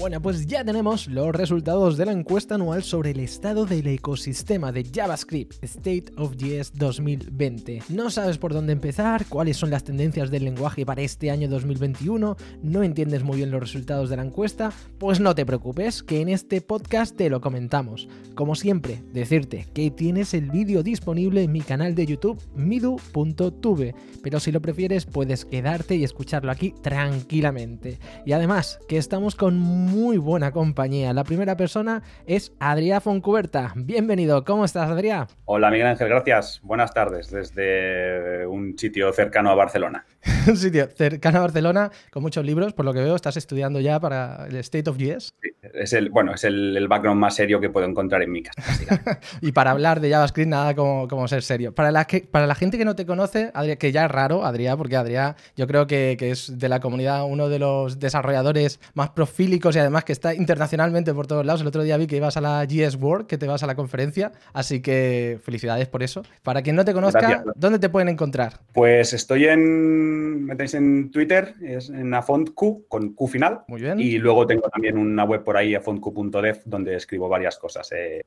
Bueno, pues ya tenemos los resultados de la encuesta anual sobre el estado del ecosistema de JavaScript State of JS 2020. ¿No sabes por dónde empezar? ¿Cuáles son las tendencias del lenguaje para este año 2021? ¿No entiendes muy bien los resultados de la encuesta? Pues no te preocupes, que en este podcast te lo comentamos. Como siempre, decirte que tienes el vídeo disponible en mi canal de YouTube midu.tube, pero si lo prefieres puedes quedarte y escucharlo aquí tranquilamente. Y además, que estamos con muy buena compañía. La primera persona es Adrià Foncuberta. Bienvenido, ¿cómo estás, Adrià? Hola, Miguel Ángel, gracias. Buenas tardes desde un sitio cercano a Barcelona. un sitio cercano a Barcelona con muchos libros, por lo que veo, estás estudiando ya para el State of JS. Sí, es el, bueno, es el, background más serio que puedo encontrar en mi casa. y para hablar de JavaScript, nada como, como ser serio. Para la, que, para la gente que no te conoce, que ya es raro, Adrià, porque Adrià yo creo que, que es de la comunidad uno de los desarrolladores más profílicos y además que está internacionalmente por todos lados. El otro día vi que ibas a la GS World, que te vas a la conferencia, así que felicidades por eso. Para quien no te conozca, ¿dónde te pueden encontrar? Pues estoy en, me tenéis en Twitter, es en AfontQ, con Q final. Muy bien. Y luego tengo también una web por ahí, afontq.dev, donde escribo varias cosas eh,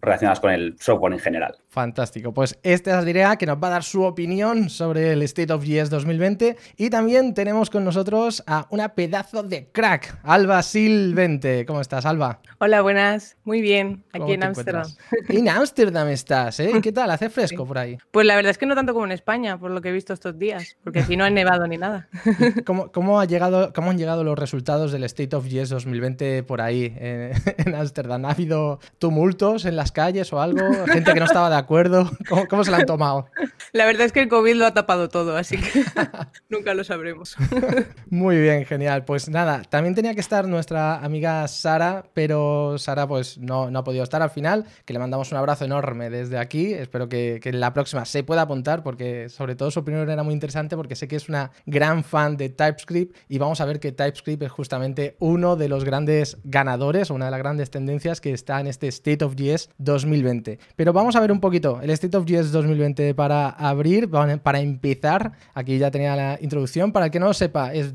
relacionadas con el software en general. Fantástico. Pues este es Direa, que nos va a dar su opinión sobre el State of JS 2020. Y también tenemos con nosotros a una pedazo de crack, Alba Silvente. ¿Cómo estás, Alba? Hola, buenas. Muy bien, aquí en Ámsterdam. En Ámsterdam estás, ¿eh? ¿Qué tal? ¿Hace fresco por ahí? Pues la verdad es que no tanto como en España, por lo que he visto estos días, porque aquí no ha nevado ni nada. ¿Cómo, ha llegado, ¿Cómo han llegado los resultados del State of JS 2020 por ahí, en Ámsterdam? ¿Ha habido tumultos en las calles o algo? ¿Gente que no estaba de acuerdo? ¿Cómo, cómo se lo han tomado? La verdad es que el COVID lo ha tapado todo, así que nunca lo sabremos. Muy bien, genial. Pues nada, también tenía que estar nuestra amiga Sara, pero Sara pues no, no ha podido estar al final, que le mandamos un abrazo enorme desde aquí. Espero que, que la próxima se pueda apuntar porque sobre todo su opinión era muy interesante porque sé que es una gran fan de TypeScript y vamos a ver que TypeScript es justamente uno de los grandes ganadores, una de las grandes tendencias que está en este State of JS 2020. Pero vamos a ver un poquito el State of JS 2020 para abrir, para empezar. Aquí ya tenía la introducción. Para el que no lo sepa, es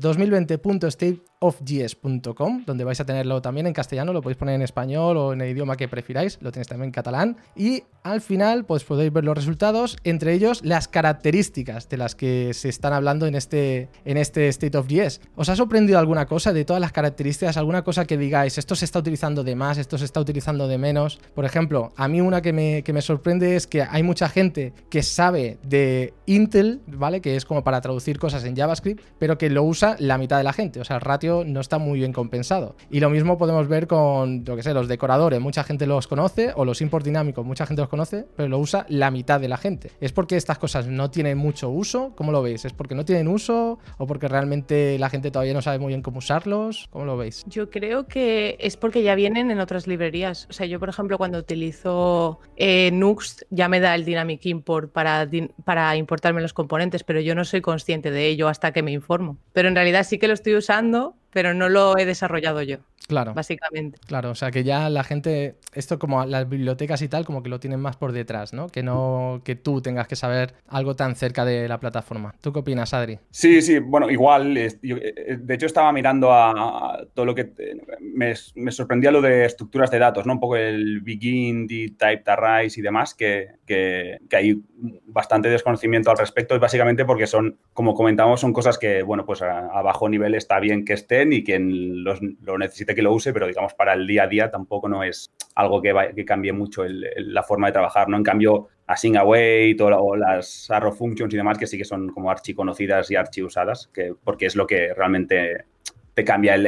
2020.stateofjs.com, donde vais a tenerlo también en castellano, lo podéis poner en español o en el idioma que prefiráis, lo tenéis también en catalán. Y al final, pues podéis ver los resultados, entre ellos las características de las que se están hablando en este, en este State of JS. ¿Os ha sorprendido alguna cosa de todas las características? ¿Alguna cosa que digáis, esto se está utilizando de más, esto se está utilizando de menos? Por ejemplo, a mí una que me, que me sorprende es que hay mucha gente que sabe de Intel, ¿vale? Que es como para traducir cosas en JavaScript, pero que lo usa la mitad de la gente. O sea, el ratio no está muy bien compensado. Y lo mismo podemos ver con, yo que sé, los decoradores. Mucha gente los conoce, o los import dinámicos, mucha gente los conoce, pero lo usa la mitad de la gente. ¿Es porque estas cosas no tienen mucho uso? ¿Cómo lo veis? ¿Es porque no tienen uso o porque realmente la gente todavía no sabe muy bien cómo usarlos? ¿Cómo lo veis? Yo creo que es porque ya vienen en otras librerías. O sea, yo, por ejemplo, cuando utilizo eh, Nuxt, ya me da el Dynamic Import para, para importarme los componentes, pero yo no soy consciente de ello hasta que me informo. Pero en realidad sí que lo estoy usando, pero no lo he desarrollado yo. Claro. Básicamente. Claro, o sea que ya la gente, esto como las bibliotecas y tal, como que lo tienen más por detrás, ¿no? Que no que tú tengas que saber algo tan cerca de la plataforma. ¿Tú qué opinas, Adri? Sí, sí, bueno, igual. Eh, de hecho, estaba mirando a todo lo que. Me, sorprendía lo de estructuras de datos, ¿no? Un poco el begin, the type, arrays y demás, que, que, que, hay bastante desconocimiento al respecto, y básicamente porque son, como comentamos, son cosas que, bueno, pues a, a bajo nivel está bien que estén y quien los, lo necesite que lo use, pero digamos para el día a día tampoco no es algo que, que cambie mucho la forma de trabajar, ¿no? En cambio, Async Await o, o, las arrow functions y demás, que sí que son como archi conocidas y archi usadas, que, porque es lo que realmente te cambia el,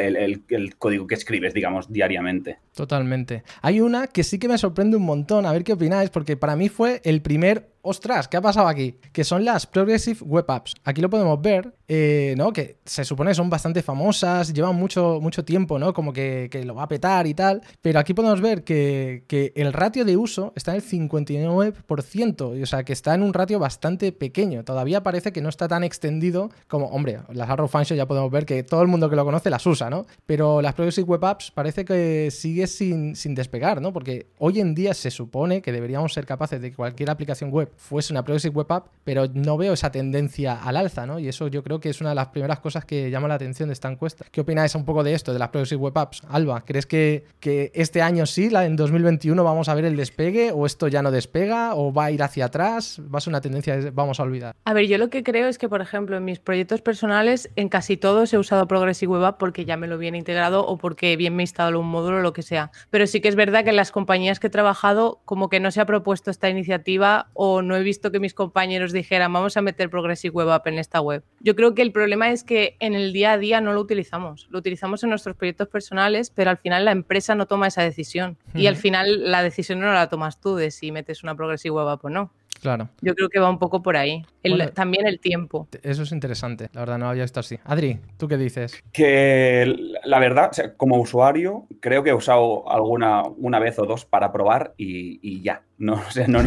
el, código que escribes, digamos, diariamente. Totalmente. Hay una que sí que me sorprende un montón, a ver qué opináis, porque para mí fue el primer ostras, ¿qué ha pasado aquí? Que son las Progressive Web Apps. Aquí lo podemos ver, eh, ¿no? Que se supone son bastante famosas, llevan mucho, mucho tiempo, ¿no? Como que, lo va a petar y tal. Pero aquí podemos ver que, el ratio de uso está en el 59%, o sea, que está en un ratio bastante pequeño. Todavía parece que no está tan extendido como, hombre, las Arrow Functions ya podemos ver que todo el mundo que lo conoce las usa, ¿no? Pero las Progressive Web Apps parece que sigue sin, sin despegar, ¿no? Porque hoy en día se supone que deberíamos ser capaces de que cualquier aplicación web fuese una Progressive Web App, pero no veo esa tendencia al alza, ¿no? Y eso yo creo que es una de las primeras cosas que llama la atención de esta encuesta. ¿Qué opináis un poco de esto, de las Progressive Web Apps? Alba, ¿crees que, que este año sí, en 2021 vamos a ver el despegue o esto ya no despega o va a ir hacia atrás? ¿Va a ser una tendencia que vamos a olvidar? A ver, yo lo que creo es que, por ejemplo, en mis proyectos personales, en casi todos he usado Progressive Web App porque ya me lo viene integrado o porque bien me instalado un módulo o lo que sea. Pero sí que es verdad que en las compañías que he trabajado, como que no se ha propuesto esta iniciativa o no he visto que mis compañeros dijeran, vamos a meter Progressive Web App en esta web. Yo creo que el problema es que en el día a día no lo utilizamos. Lo utilizamos en nuestros proyectos personales, pero al final la empresa no toma esa decisión. Y al final la decisión no la tomas tú de si metes una Web App o no. Claro. Yo creo que va un poco por ahí. también el tiempo. Eso es interesante. La verdad, no había visto así. Adri, ¿tú qué dices? Que la verdad, como usuario, creo que he usado alguna una vez o dos para probar y, ya. No, o sea, no,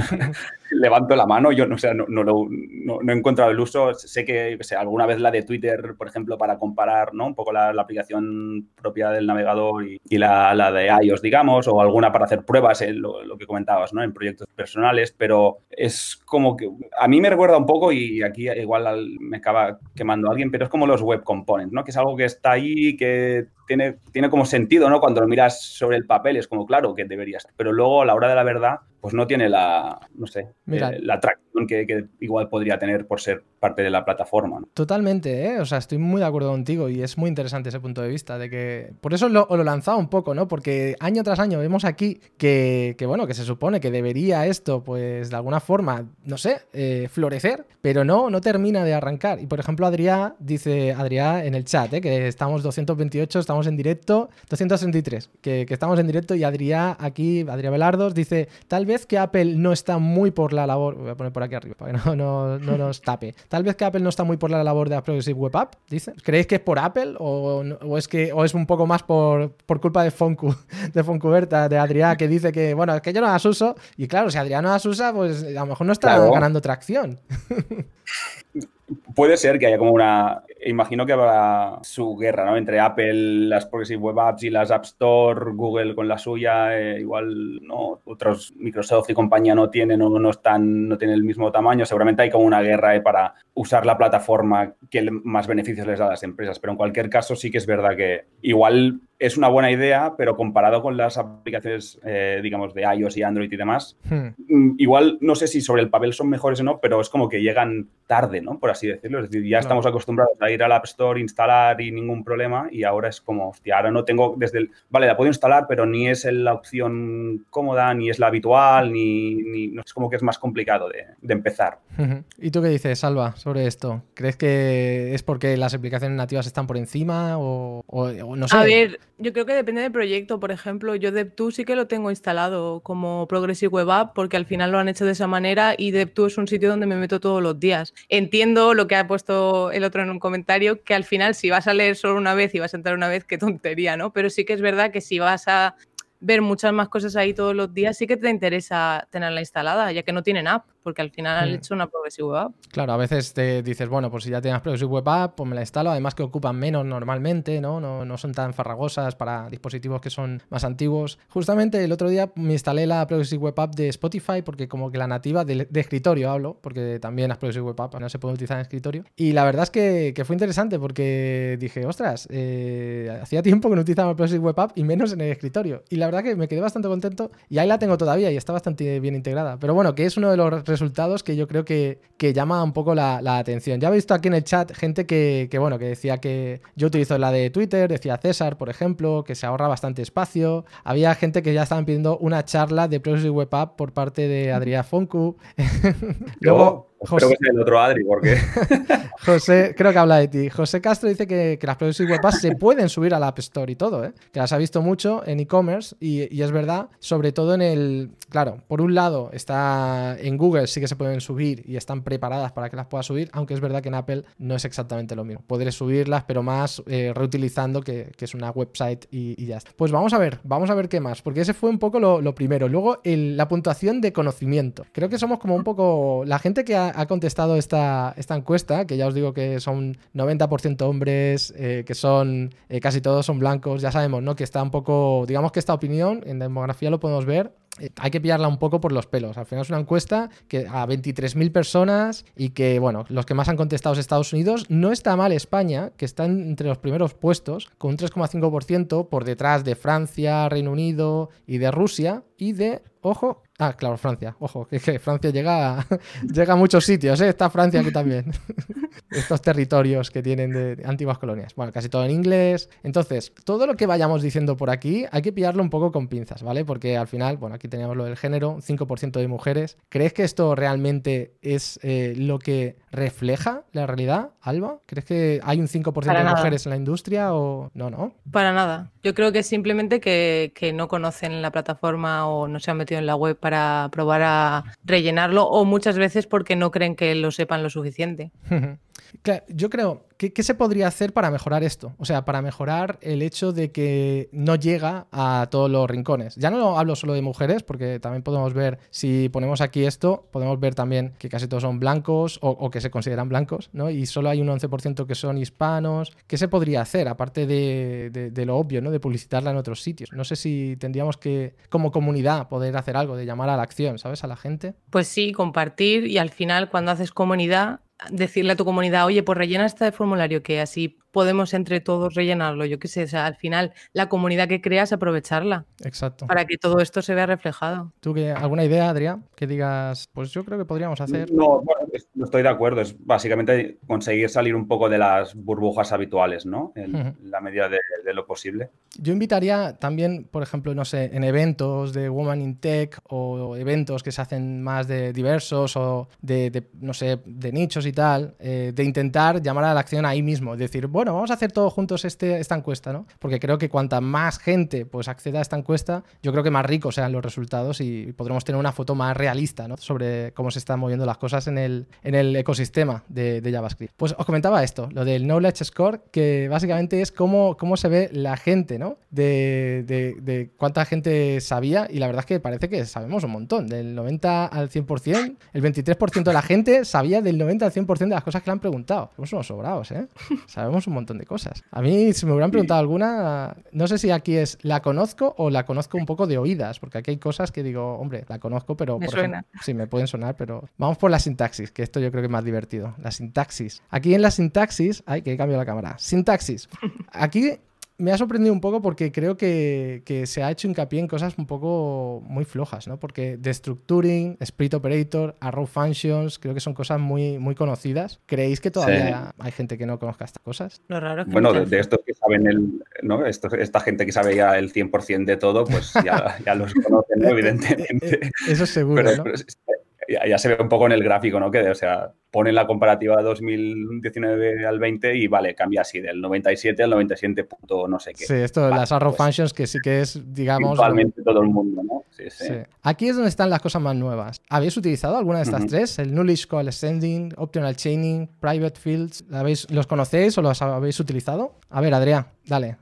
levanto la mano, yo no, sé, no, no, no, he encontrado el uso. Sé que alguna vez la de Twitter, por ejemplo, para comparar ¿no? un poco la, aplicación propia del navegador y, la, la, de iOS, digamos, o alguna para hacer pruebas, lo, lo, que comentabas, ¿no? en proyectos personales, pero es como que a mí me recuerda un poco, y aquí igual me acaba quemando alguien, pero es como los web components, ¿no? que es algo que está ahí, que tiene, tiene como sentido, ¿no? Cuando lo miras sobre el papel es como, claro, que deberías. Pero luego, a la hora de la verdad, pues no tiene la, no sé, eh, la atracción que, igual podría tener por ser parte de la plataforma. Totalmente, ¿eh? O sea, estoy muy de acuerdo contigo y es muy interesante ese punto de vista, de que... Por eso lo, lo he lanzado un poco, ¿no? Porque año tras año vemos aquí que, que, bueno, que se supone que debería esto, pues, de alguna forma, no sé, eh, florecer, pero no, no termina de arrancar. Y, por ejemplo, Adrián dice, Adrián en el chat, ¿eh? Que estamos 228, estamos en directo, 263, que, que estamos en directo y Adrián aquí, Adrián Velardos, dice, tal vez que Apple no está muy por la labor, voy a poner por aquí arriba para que no, no, nos tape, tal vez que Apple no está muy por la labor de la Progressive Web App, dice, ¿creéis que es por Apple o, o es que o es un poco más por, por culpa de Foncu, de Foncuberta, de Adrián, que dice que, bueno, es que yo no las uso y claro, si Adrián no las usa, pues a lo mejor no está ganando tracción. Puede ser que haya como una. Imagino que habrá su guerra, ¿no? Entre Apple, las Progressive Web Apps y las App Store, Google con la suya, eh, igual, ¿no? Otros, Microsoft y compañía no tienen o no están, no tienen el mismo tamaño. Seguramente hay como una guerra para usar la plataforma que más beneficios les da a las empresas. Pero en cualquier caso, sí que es verdad que igual es una buena idea, pero comparado con las aplicaciones, eh, digamos, de iOS y Android y demás, hmm. mm, igual no sé si sobre el papel son mejores o no, pero es como que llegan tarde, ¿no? Por así decirlo. Es decir, ya estamos acostumbrados a ir al App Store, instalar y ningún problema, y ahora es como, hostia, ahora no tengo desde el. Vale, la puedo instalar, pero ni es la opción cómoda, ni es la habitual, ni. no es como que es más complicado de, empezar. ¿Y tú qué dices, Salva, sobre esto? ¿Crees que es porque las aplicaciones nativas están por encima o, o no sé? A ver yo creo que depende del proyecto. Por ejemplo, yo DevTools sí que lo tengo instalado como Progressive Web App porque al final lo han hecho de esa manera y DevTools es un sitio donde me meto todos los días. Entiendo lo que ha puesto el otro en un comentario, que al final si vas a leer solo una vez y vas a entrar una vez, qué tontería, ¿no? Pero sí que es verdad que si vas a ver muchas más cosas ahí todos los días, sí que te interesa tenerla instalada, ya que no tienen app porque al final han mm. hecho una Progressive Web App. Claro, a veces te dices, bueno, pues si ya tienes Progressive Web App, pues me la instalo. Además que ocupan menos normalmente, ¿no? No, no son tan farragosas para dispositivos que son más antiguos. Justamente el otro día me instalé la Progressive Web App de Spotify porque como que la nativa de, escritorio hablo, porque también las Progressive Web App no se puede utilizar en escritorio. Y la verdad es que, que fue interesante porque dije, ostras, eh, hacía tiempo que no utilizaba Progressive Web App y menos en el escritorio. Y la verdad que me quedé bastante contento y ahí la tengo todavía y está bastante bien integrada. Pero bueno, que es uno de los resultados que yo creo que, llama un poco la, atención. Ya he visto aquí en el chat gente que, bueno, que decía que yo utilizo la de Twitter, decía César, por ejemplo, que se ahorra bastante espacio. Había gente que ya estaban pidiendo una charla de Progressive Web App por parte de Adrián Fonku. Luego, José... Creo que es el otro Adri, porque. José, creo que habla de ti. José Castro dice que, las Progressive Web Apps se pueden subir a la App Store y todo, ¿eh? que las ha visto mucho en e-commerce y, y, es verdad, sobre todo en el. Claro, por un lado, está en Google, sí que se pueden subir y están preparadas para que las puedas subir, aunque es verdad que en Apple no es exactamente lo mismo. Podré subirlas, pero más eh, reutilizando que, que, es una website y, ya está. Pues vamos a ver, vamos a ver qué más, porque ese fue un poco lo, primero. Luego, la puntuación de conocimiento. Creo que somos como un poco. La gente que ha ha, contestado esta, esta, encuesta, que ya os digo que son 90% hombres, eh, que son eh, casi todos son blancos, ya sabemos, ¿no? Que está un poco, digamos que esta opinión en demografía lo podemos ver eh, hay que pillarla un poco por los pelos. Al final es una encuesta que a 23.000 personas y que, bueno, los que más han contestado es Estados Unidos. No está mal España, que está entre los primeros puestos, con un 3,5% por detrás de Francia, Reino Unido y de Rusia y de, ojo, Ah, claro, Francia. Ojo, que, Francia llega a, llega a muchos sitios, ¿eh? Está Francia aquí también. Estos territorios que tienen de, antiguas colonias. Bueno, casi todo en inglés. Entonces, todo lo que vayamos diciendo por aquí hay que pillarlo un poco con pinzas, ¿vale? Porque al final, bueno, aquí teníamos lo del género, 5% de mujeres. ¿Crees que esto realmente es eh, lo que refleja la realidad, Alba? ¿Crees que hay un 5% de mujeres en la industria o no, no? Para nada. Yo creo que simplemente que, que no conocen la plataforma o no se han metido en la web para probar a rellenarlo o muchas veces porque no creen que lo sepan lo suficiente. Yo creo, ¿qué, se podría hacer para mejorar esto? O sea, para mejorar el hecho de que no llega a todos los rincones. Ya no hablo solo de mujeres, porque también podemos ver, si ponemos aquí esto, podemos ver también que casi todos son blancos o, que se consideran blancos, ¿no? Y solo hay un 11% que son hispanos. ¿Qué se podría hacer, aparte de, de, lo obvio, ¿no? De publicitarla en otros sitios. No sé si tendríamos que, como comunidad, poder hacer algo, de llamar a la acción, ¿sabes? A la gente. Pues sí, compartir y al final, cuando haces comunidad, decirle a tu comunidad, oye, pues rellena este formulario que así podemos entre todos rellenarlo. Yo qué sé, o sea, al final la comunidad que creas, aprovecharla. Exacto. Para que todo esto se vea reflejado. ¿Tú qué, alguna idea, Adrián? Que digas, pues yo creo que podríamos hacer. No, bueno, no estoy de acuerdo. Es básicamente conseguir salir un poco de las burbujas habituales, ¿no? En la medida de, lo posible. Yo invitaría también, por ejemplo, no sé, en eventos de Woman in Tech o eventos que se hacen más de diversos o de, no sé, de nichos y tal, eh, de intentar llamar a la acción ahí mismo. Decir, bueno, vamos a hacer todos juntos este, esta encuesta, ¿no? Porque creo que cuanta más gente pues acceda a esta encuesta, yo creo que más ricos sean los resultados y podremos tener una foto más realista, ¿no? Sobre cómo se están moviendo las cosas en el, en el ecosistema de, JavaScript. Pues os comentaba esto, lo del Knowledge Score, que básicamente es cómo, cómo se ve la gente, ¿no? De, de, cuánta gente sabía y la verdad es que parece que sabemos un montón, del 90 al 100%, el 23% de la gente sabía del 90 al 100% de las cosas que le han preguntado. Somos unos sobrados, ¿eh? Sabemos un montón de cosas. A mí, si me hubieran preguntado alguna, no sé si aquí es la conozco o la conozco un poco de oídas, porque aquí hay cosas que digo, hombre, la conozco, pero... Me suena. sí, me pueden sonar, pero vamos por la sintaxis, que esto yo creo que es más divertido. La sintaxis. Aquí en la sintaxis, ay, que cambio la cámara. Sintaxis. Aquí me ha sorprendido un poco porque creo que, se ha hecho hincapié en cosas un poco muy flojas, ¿no? Porque Destructuring, Split Operator, Arrow Functions, creo que son cosas muy, muy conocidas. ¿Creéis que todavía hay gente que no conozca estas cosas? Lo raro que bueno, de, estos que saben el, ¿no? esta gente que sabe ya el 100% de todo, pues ya, ya los conocen, evidentemente. Eso es seguro, ¿no? Ya, se ve un poco en el gráfico, ¿no? Que, o sea, pone la comparativa 2019 al 20 y vale, cambia así del 97 al 97 punto no sé qué. Sí, esto de las arrow pues functions que sí que es, digamos... Actualmente todo el mundo, ¿no? Sí, sí. Aquí es donde están las cosas más nuevas. ¿Habéis utilizado alguna de estas tres? El Nullish Call Ascending, Optional Chaining, Private Fields. ¿Los conocéis o los habéis utilizado? A ver, Adrián, dale.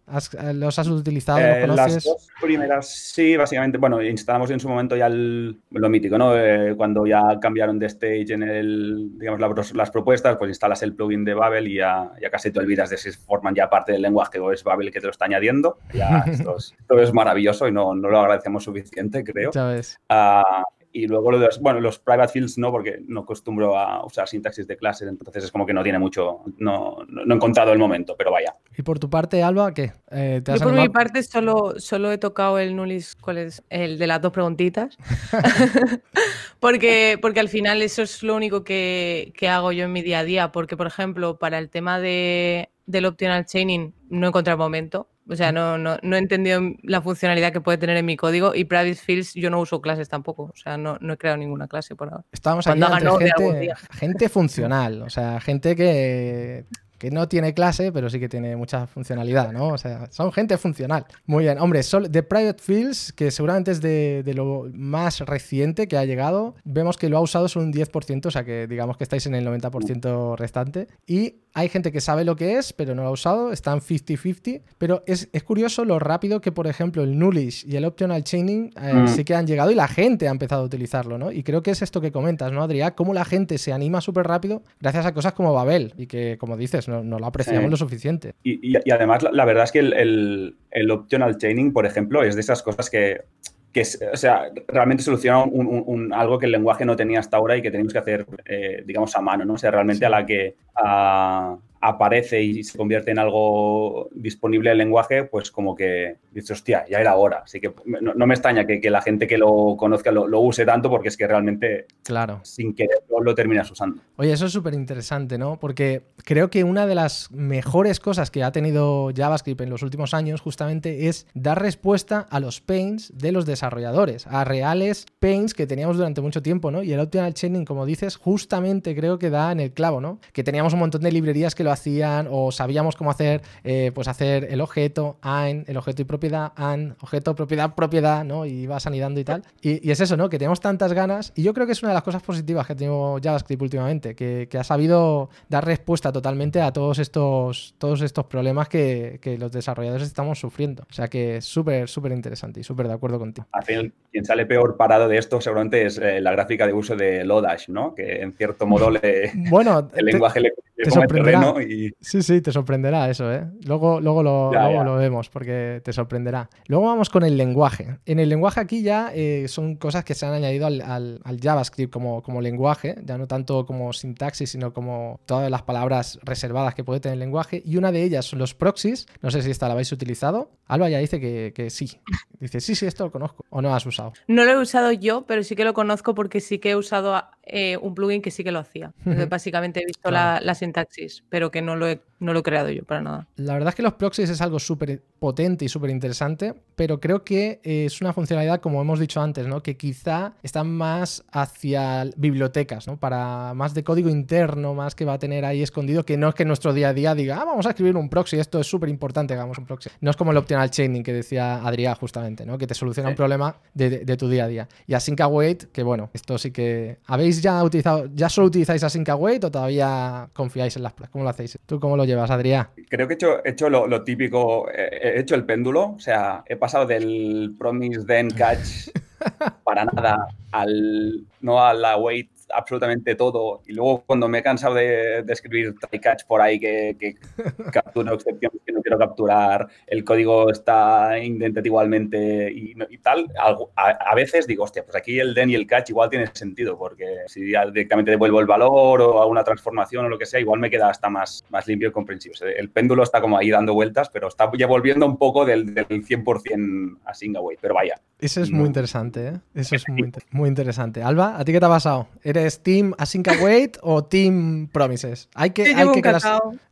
¿Los has utilizado? ¿Los eh, conoces? Las dos primeras, sí, básicamente. Bueno, instalamos en su momento ya lo mítico, ¿no? Eh, cuando ya cambiaron de stage en el, digamos, las propuestas, pues instalas el plugin de Babel y ya, ya, casi te olvidas de si forman ya parte del lenguaje o es Babel que te lo está añadiendo. Ya esto es, esto es maravilloso y no, no, lo agradecemos suficiente, creo. ¿Sabes? Uh, y luego los, bueno, los private fields no, porque no acostumbro a usar sintaxis de clases, entonces es como que no tiene mucho, no, no, he encontrado el momento, pero vaya. ¿Y por tu parte, Alba, qué? Eh, Yo por mi parte solo, solo he tocado el Nulis, ¿cuál es? El de las dos preguntitas. porque, porque al final eso es lo único que, que hago yo en mi día a día, porque por ejemplo, para el tema de, del optional chaining no he encontrado momento. O sea, no, no, no, he entendido la funcionalidad que puede tener en mi código y Private Fields yo no uso clases tampoco. O sea, no, no he creado ninguna clase por ahora. Estamos aquí gente, gente funcional, o sea, gente que que no tiene clase, pero sí que tiene mucha funcionalidad, ¿no? O sea, son gente funcional. Muy bien. Hombre, de Private Fields, que seguramente es de, lo más reciente que ha llegado, vemos que lo ha usado solo un 10%, o sea que digamos que estáis en el 90% restante. Y hay gente que sabe lo que es, pero no lo ha usado, están 50-50. Pero es, curioso lo rápido que, por ejemplo, el Nullish y el Optional Chaining eh, mm. sí que han llegado y la gente ha empezado a utilizarlo, ¿no? Y creo que es esto que comentas, ¿no, Adrián? Cómo la gente se anima súper rápido gracias a cosas como Babel y que, como dices, no, lo apreciamos lo suficiente. Y, además, la, verdad es que el, el, optional chaining, por ejemplo, es de esas cosas que, que o sea, realmente soluciona un, algo que el lenguaje no tenía hasta ahora y que teníamos que hacer, eh, digamos, a mano, ¿no? O sea, realmente a la que aparece y se convierte en algo disponible el lenguaje, pues como que dices, hostia, ya era hora. Así que no, me extraña que, la gente que lo conozca lo, use tanto porque es que realmente claro. sin querer lo, terminas usando. Oye, eso es súper interesante, ¿no? Porque creo que una de las mejores cosas que ha tenido JavaScript en los últimos años justamente es dar respuesta a los pains de los desarrolladores, a reales pains que teníamos durante mucho tiempo, ¿no? Y el optional chaining, como dices, justamente creo que da en el clavo, ¿no? Que teníamos un montón de librerías que lo hacían o sabíamos cómo hacer, eh, pues hacer el objeto, ein, el objeto y propiedad, an, objeto, propiedad, propiedad, ¿no? Y vas anidando y tal. Y, es eso, ¿no? Que tenemos tantas ganas y yo creo que es una de las cosas positivas que ha tenido JavaScript últimamente, que, ha sabido dar respuesta totalmente a todos estos, todos estos problemas que, los desarrolladores estamos sufriendo. O sea que es súper, súper interesante y súper de acuerdo contigo. Al quien sale peor parado de esto seguramente es eh, la gráfica de uso de Lodash, ¿no? Que en cierto modo le, bueno, el lenguaje le te sorprenderá. Sí, sí, te sorprenderá eso, ¿eh? Luego, luego, lo, lo, vemos porque te sorprenderá. Luego vamos con el lenguaje. En el lenguaje aquí ya eh, son cosas que se han añadido al, JavaScript como, como lenguaje, ya no tanto como sintaxis, sino como todas las palabras reservadas que puede tener el lenguaje. Y una de ellas son los proxies. No sé si esta la habéis utilizado. Alba ya dice que, que sí. Dice, sí, sí, esto lo conozco. ¿O no has usado? No lo he usado yo, pero sí que lo conozco porque sí que he usado eh, un plugin que sí que lo hacía. básicamente he visto la, la sintaxis, pero que no lo he no lo he creado yo para nada. La verdad es que los proxies es algo súper potente y súper interesante, pero creo que es una funcionalidad, como hemos dicho antes, ¿no? que quizá está más hacia bibliotecas, ¿no? para más de código interno, más que va a tener ahí escondido, que no es que nuestro día a día diga, ah, vamos a escribir un proxy, esto es súper importante, hagamos un proxy. No es como el optional chaining que decía Adrián justamente, ¿no? que te soluciona un problema de, tu día a día. Y Async Await, que bueno, esto sí que... ¿Habéis ya utilizado, ya solo utilizáis Async Await o todavía confiáis en las... ¿Cómo lo hacéis? ¿Tú cómo lo llevas, Adrián? Creo que he hecho, hecho lo, típico, he hecho el péndulo, o sea, he pasado del promise then catch para nada al no a la wait absolutamente todo. Y luego cuando me he cansado de, escribir try catch por ahí que, que captura excepciones que no quiero capturar, el código está indented igualmente y, tal, a, veces digo, hostia, pues aquí el den y el catch igual tiene sentido, porque si directamente devuelvo el valor o hago una transformación o lo que sea, igual me queda hasta más, más limpio y comprensible. El péndulo está como ahí dando vueltas, pero está ya volviendo un poco del, del 100% a Singaway, pero vaya. Eso es muy interesante, ¿eh? Eso es muy, muy interesante. Alba, ¿a ti qué te ha pasado? ¿Eres Team Async Await o Team Promises? Hay que, hay que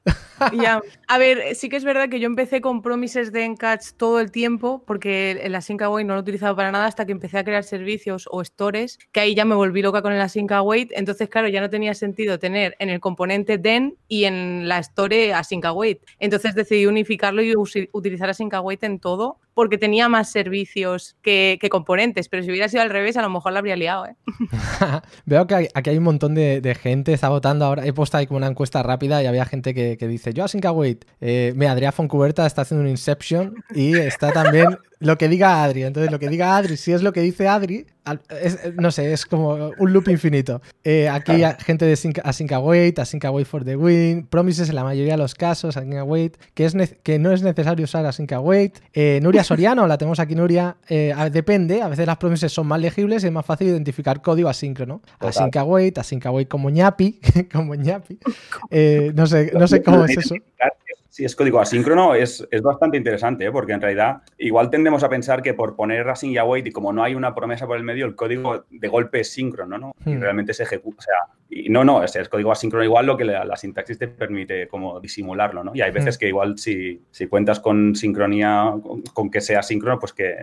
ya. A ver, sí que es verdad que yo empecé con Promises de Encatch todo el tiempo, porque el Async Await no lo he utilizado para nada hasta que empecé a crear servicios o stores, que ahí ya me volví loca con el Async Await. Entonces, claro, ya no tenía sentido tener en el componente den y en la store Async Await. Entonces decidí unificarlo y utilizar Async Await en todo, porque tenía más servicios que, componentes. Pero si hubiera sido al revés, a lo mejor la habría liado. ¿eh? Veo que aquí hay un montón de, gente, está votando ahora. He puesto ahí como una encuesta rápida y había gente que dice, yo Await. Eh, me Adrián Foncuberta está haciendo un Inception y está también lo que diga Adri. Entonces, lo que diga Adri, si es lo que dice Adri, no sé, es como un loop infinito. Eh, aquí hay gente de Async Await, Async Await for the win, Promises en la mayoría de los casos, Async Await, que, es que no es necesario usar Async Await. Eh, Nuria Soriano, la tenemos aquí, Nuria, eh, depende, a veces las Promises son más legibles y es más fácil identificar código asíncrono. Async Await, Async Await como ñapi, como ñapi. no sé, no sé cómo es eso. Si es código asíncrono, es, es bastante interesante, ¿eh? porque en realidad igual tendemos a pensar que por poner async y await y como no hay una promesa por el medio, el código de golpe es síncrono, ¿no? Y hmm. realmente se ejecuta. O sea, y no, no, es, código asíncrono igual lo que la, sintaxis te permite como disimularlo, ¿no? Y hay veces que igual si, si cuentas con sincronía, con, que sea síncrono, pues que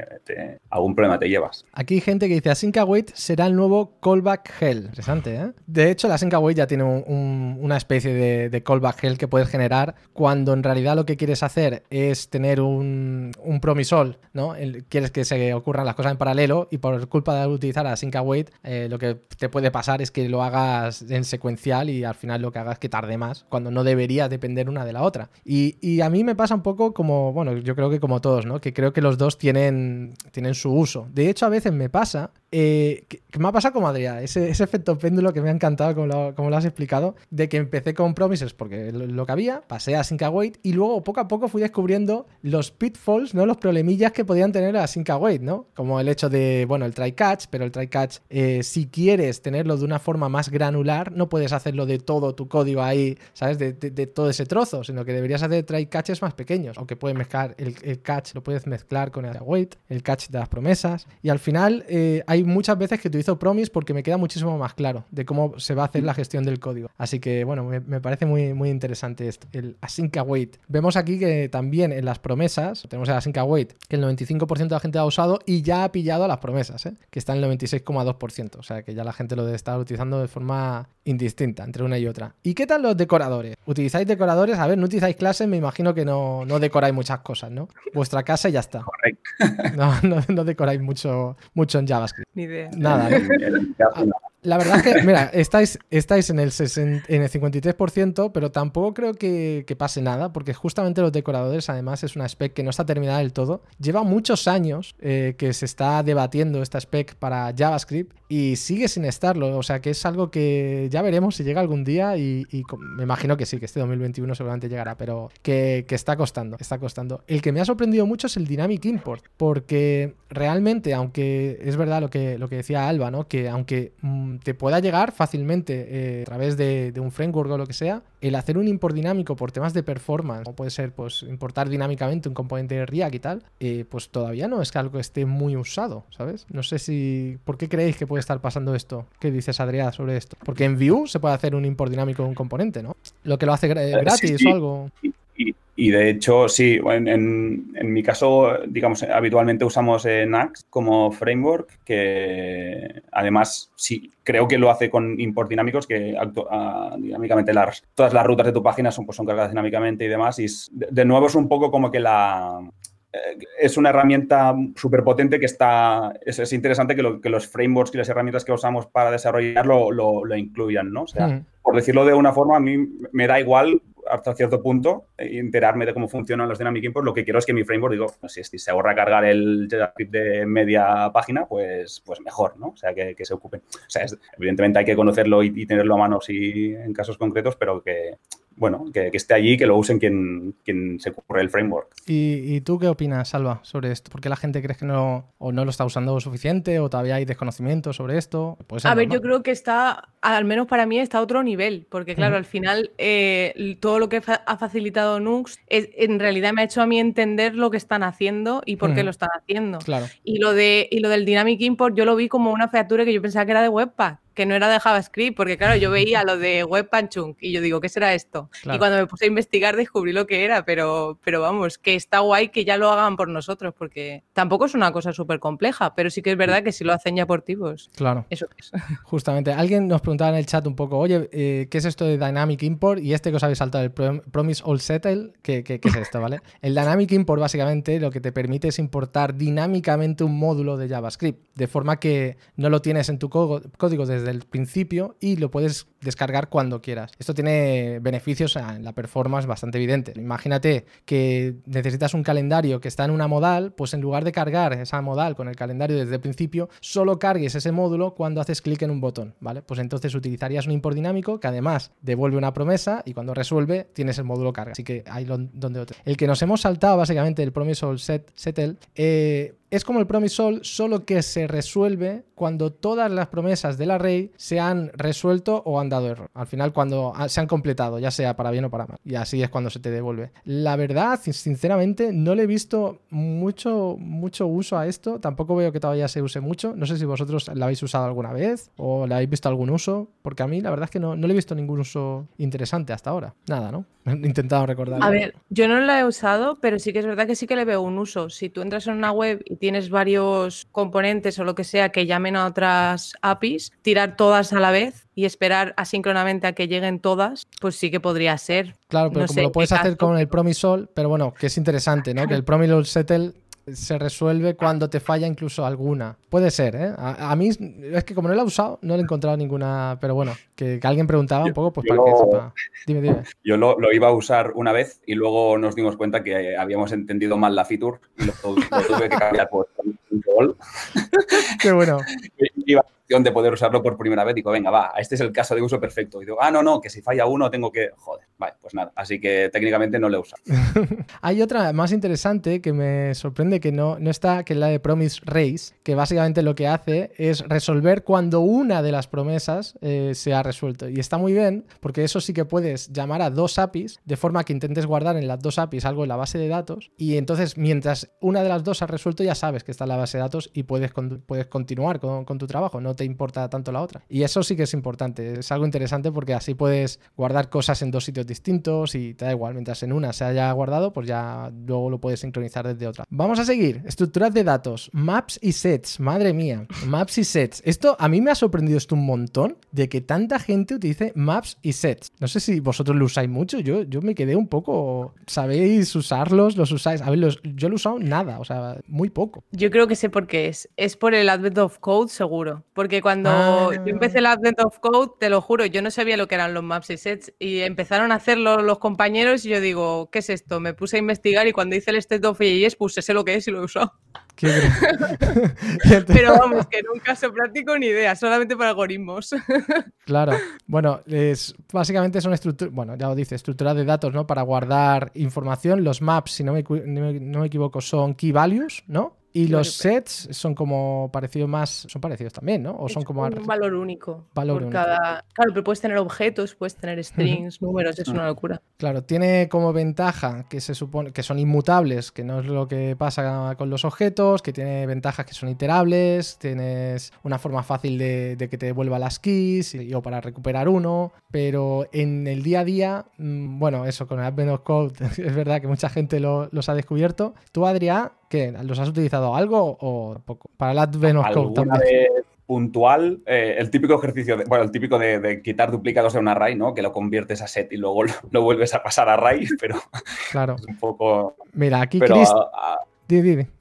algún problema te llevas. Aquí hay gente que dice async await será el nuevo callback hell. Interesante, ¿eh? De hecho, la async await ya tiene una especie de, de callback hell que puedes generar cuando en realidad lo que quieres hacer es tener un, un promisol, ¿no? quieres que se ocurran las cosas en paralelo y por culpa de utilizar async await, eh, lo que te puede pasar es que lo hagas en secuencial y al final lo que hagas es que tarde más, cuando no debería depender una de la otra. Y, y, a mí me pasa un poco como, bueno, yo creo que como todos, ¿no? Que creo que los dos tienen, tienen su uso. De hecho, a veces me pasa eh, me ha pasado como Adrián, ese, efecto péndulo que me ha encantado, como lo, has explicado, de que empecé con Promises porque lo, lo, que había, pasé a Sync Await y luego poco a poco fui descubriendo los pitfalls, ¿no? Los problemillas que podían tener a Sync Await, ¿no? Como el hecho de, bueno, el try catch, pero el try catch, eh, si quieres tenerlo de una forma más granular, no puedes hacerlo de todo tu código ahí, ¿sabes? De, todo ese trozo, sino que deberías hacer try catches más pequeños, aunque puedes mezclar el, el, catch, lo puedes mezclar con el await, el catch de las promesas, y al final eh, hay muchas veces que utilizo promise porque me queda muchísimo más claro de cómo se va a hacer la gestión del código. Así que, bueno, me, me parece muy, muy interesante esto, el async await. Vemos aquí que también en las promesas, tenemos el async await, que el 95% de la gente ha usado y ya ha pillado las promesas, ¿eh? que está en el 96,2%, o sea que ya la gente lo debe estar utilizando de forma indistinta entre una y otra. ¿Y qué tal los decoradores? ¿Utilizáis decoradores? A ver, no utilizáis clases, me imagino que no, no decoráis muchas cosas, ¿no? Vuestra casa y ya está. Correcto. No, no, no decoráis mucho, mucho en JavaScript. Ni idea. Nada, ¿no? La verdad es que, mira, estáis, estáis en, el 60, en el 53%, pero tampoco creo que, que, pase nada, porque justamente los decoradores, además, es una spec que no está terminada del todo. Lleva muchos años eh, que se está debatiendo esta spec para JavaScript y sigue sin estarlo. O sea que es algo que ya veremos si llega algún día y, me imagino que sí, que este 2021 seguramente llegará, pero que, que está costando, está costando. El que me ha sorprendido mucho es el Dynamic Import, porque realmente, aunque es verdad lo que, lo que decía Alba, ¿no? Que aunque mmm, te pueda llegar fácilmente eh, a través de, un framework o lo que sea, el hacer un import dinámico por temas de performance, o puede ser pues importar dinámicamente un componente de React y tal, eh, pues todavía no es que algo esté muy usado, ¿sabes? No sé si... ¿Por qué creéis que puede estar pasando esto? ¿Qué dices, Adrián, sobre esto? Porque en Vue se puede hacer un import dinámico de un componente, ¿no? Lo que lo hace gratis sí, sí. o algo. Y, y, de hecho, sí, en, en, en, mi caso, digamos, habitualmente usamos eh, Nax como framework, que además sí, creo que lo hace con import dinámicos, que uh, dinámicamente las, todas las rutas de tu página son, pues, son cargadas dinámicamente y demás. Y es, de, de nuevo es un poco como que la, eh, es una herramienta súper potente que está, es, es interesante que, lo, que, los frameworks y las herramientas que usamos para desarrollarlo lo, lo incluyan, ¿no? O sea, mm. por decirlo de una forma, a mí me da igual hasta cierto punto enterarme de cómo funcionan los Dynamic Import. Lo que quiero es que mi framework, digo, si, si se ahorra cargar el JavaScript de media página, pues, pues mejor, ¿no? O sea, que, que se ocupen. O sea, es, evidentemente hay que conocerlo y, y, tenerlo a mano si en casos concretos, pero que, bueno, que, que, esté allí, que lo usen quien, quien se ocurre el framework. ¿Y, ¿Y, tú qué opinas, Salva, sobre esto? ¿Por qué la gente cree que no, o no lo está usando suficiente o todavía hay desconocimiento sobre esto? Ser, a ver, yo creo que está, al menos para mí, está a otro nivel, porque claro, uh -huh. al final eh, todo lo que fa ha facilitado Nux es, en realidad me ha hecho a mí entender lo que están haciendo y por uh -huh. qué lo están haciendo. Claro. Y, lo de, y lo del Dynamic Import yo lo vi como una featura que yo pensaba que era de Webpack que no era de JavaScript, porque claro, yo veía lo de Webpack Chunk y yo digo, ¿qué será esto? Claro. Y cuando me puse a investigar descubrí lo que era, pero, pero vamos, que está guay que ya lo hagan por nosotros, porque tampoco es una cosa súper compleja, pero sí que es verdad que si lo hacen ya por ti, pues claro. eso es. Justamente, alguien nos preguntaba en el chat un poco, oye, eh, ¿qué es esto de Dynamic Import? Y este que os habéis saltado, el Promise All Settle, ¿qué, qué, qué es esto, vale? El Dynamic Import básicamente lo que te permite es importar dinámicamente un módulo de JavaScript, de forma que no lo tienes en tu código desde el principio y lo puedes descargar cuando quieras. Esto tiene beneficios en la performance bastante evidente. Imagínate que necesitas un calendario que está en una modal, pues en lugar de cargar esa modal con el calendario desde el principio, solo cargues ese módulo cuando haces clic en un botón, ¿vale? Pues entonces utilizarías un import dinámico que además devuelve una promesa y cuando resuelve tienes el módulo carga. Así que ahí donde otro. El que nos hemos saltado básicamente el promise all set settle eh, es como el promise all, solo que se resuelve cuando todas las promesas del array se han resuelto o han dado error. Al final, cuando se han completado, ya sea para bien o para mal. Y así es cuando se te devuelve. La verdad, sinceramente, no le he visto mucho, mucho uso a esto. Tampoco veo que todavía se use mucho. No sé si vosotros la habéis usado alguna vez o le habéis visto algún uso. Porque a mí, la verdad es que no, no le he visto ningún uso interesante hasta ahora. Nada, ¿no? He intentado recordar. A ver, yo no la he usado, pero sí que es verdad que sí que le veo un uso. Si tú entras en una web y tienes varios componentes o lo que sea que llamen a otras APIs, tirar todas a la vez y esperar asíncronamente a que lleguen todas, pues sí que podría ser. Claro, pero no como sé, lo puedes hacer con el Promisol, pero bueno, que es interesante, ¿no? Que el Promisol Settle se resuelve cuando te falla incluso alguna. Puede ser, ¿eh? A, mí es que como no lo he usado, no he encontrado ninguna, pero bueno, que, alguien preguntaba un poco, pues para que sepa. Dime, dime. Yo lo, iba a usar una vez y luego nos dimos cuenta que habíamos entendido mal la feature y lo, tuve que cambiar por control. Qué bueno. de poder usarlo por primera vez, digo, venga, va, este es el caso de uso perfecto. Y digo, ah, no, no, que si falla uno tengo que, joder, vale, pues nada. Así que técnicamente no he usado. Hay otra más interesante que me sorprende que no, no está, que es la de Promise Race, que básicamente lo que hace es resolver cuando una de las promesas eh, se ha resuelto. Y está muy bien, porque eso sí que puedes llamar a dos APIs, de forma que intentes guardar en las dos APIs algo en la base de datos, y entonces mientras una de las dos ha resuelto, ya sabes que está en la base de datos y puedes, puedes continuar con, con tu trabajo. Te importa tanto la otra. Y eso sí que es importante, es algo interesante porque así puedes guardar cosas en dos sitios distintos y te da igual, mientras en una se haya guardado, pues ya luego lo puedes sincronizar desde otra. Vamos a seguir, estructuras de datos, maps y sets, madre mía, maps y sets. Esto a mí me ha sorprendido esto un montón de que tanta gente utilice maps y sets. No sé si vosotros lo usáis mucho, yo, yo me quedé un poco, ¿sabéis usarlos? ¿Los usáis? A ver, yo lo he usado nada, o sea, muy poco. Yo creo que sé por qué es. Es por el Advent of Code, seguro. Porque cuando yo ah. empecé el Advent of Code, te lo juro, yo no sabía lo que eran los maps y sets y empezaron a hacerlo los compañeros y yo digo, ¿qué es esto? Me puse a investigar y cuando hice el State of AES, pues sé lo que es y lo he usado. Pero vamos, que en un caso práctico ni idea, solamente para algoritmos. claro. Bueno, es, básicamente son estructuras, bueno, ya lo dice, estructuras de datos, ¿no? Para guardar información. Los maps, si no me, no me equivoco, son key values, ¿no? Y los sets son como parecidos más, son parecidos también, ¿no? O son como un valor único. Valor único. Cada... Claro, pero puedes tener objetos, puedes tener strings, números, es una locura. Claro, tiene como ventaja que se supone que son inmutables, que no es lo que pasa con los objetos, que tiene ventajas que son iterables, tienes una forma fácil de, que te devuelva las keys y, o para recuperar uno, pero en el día a día, mm, bueno, eso con el Advent of Code es verdad que mucha gente los ha descubierto. Tú, Adrián, ¿Qué? ¿Los has utilizado algo o poco? Para el Advent puntual, eh, el típico ejercicio, de, bueno, el típipico de, quitar duplicados de un array, ¿no? Que lo conviertes a set y luego lo, vuelves a pasar a array, pero claro. es un poco... Mira, aquí pero, Chris...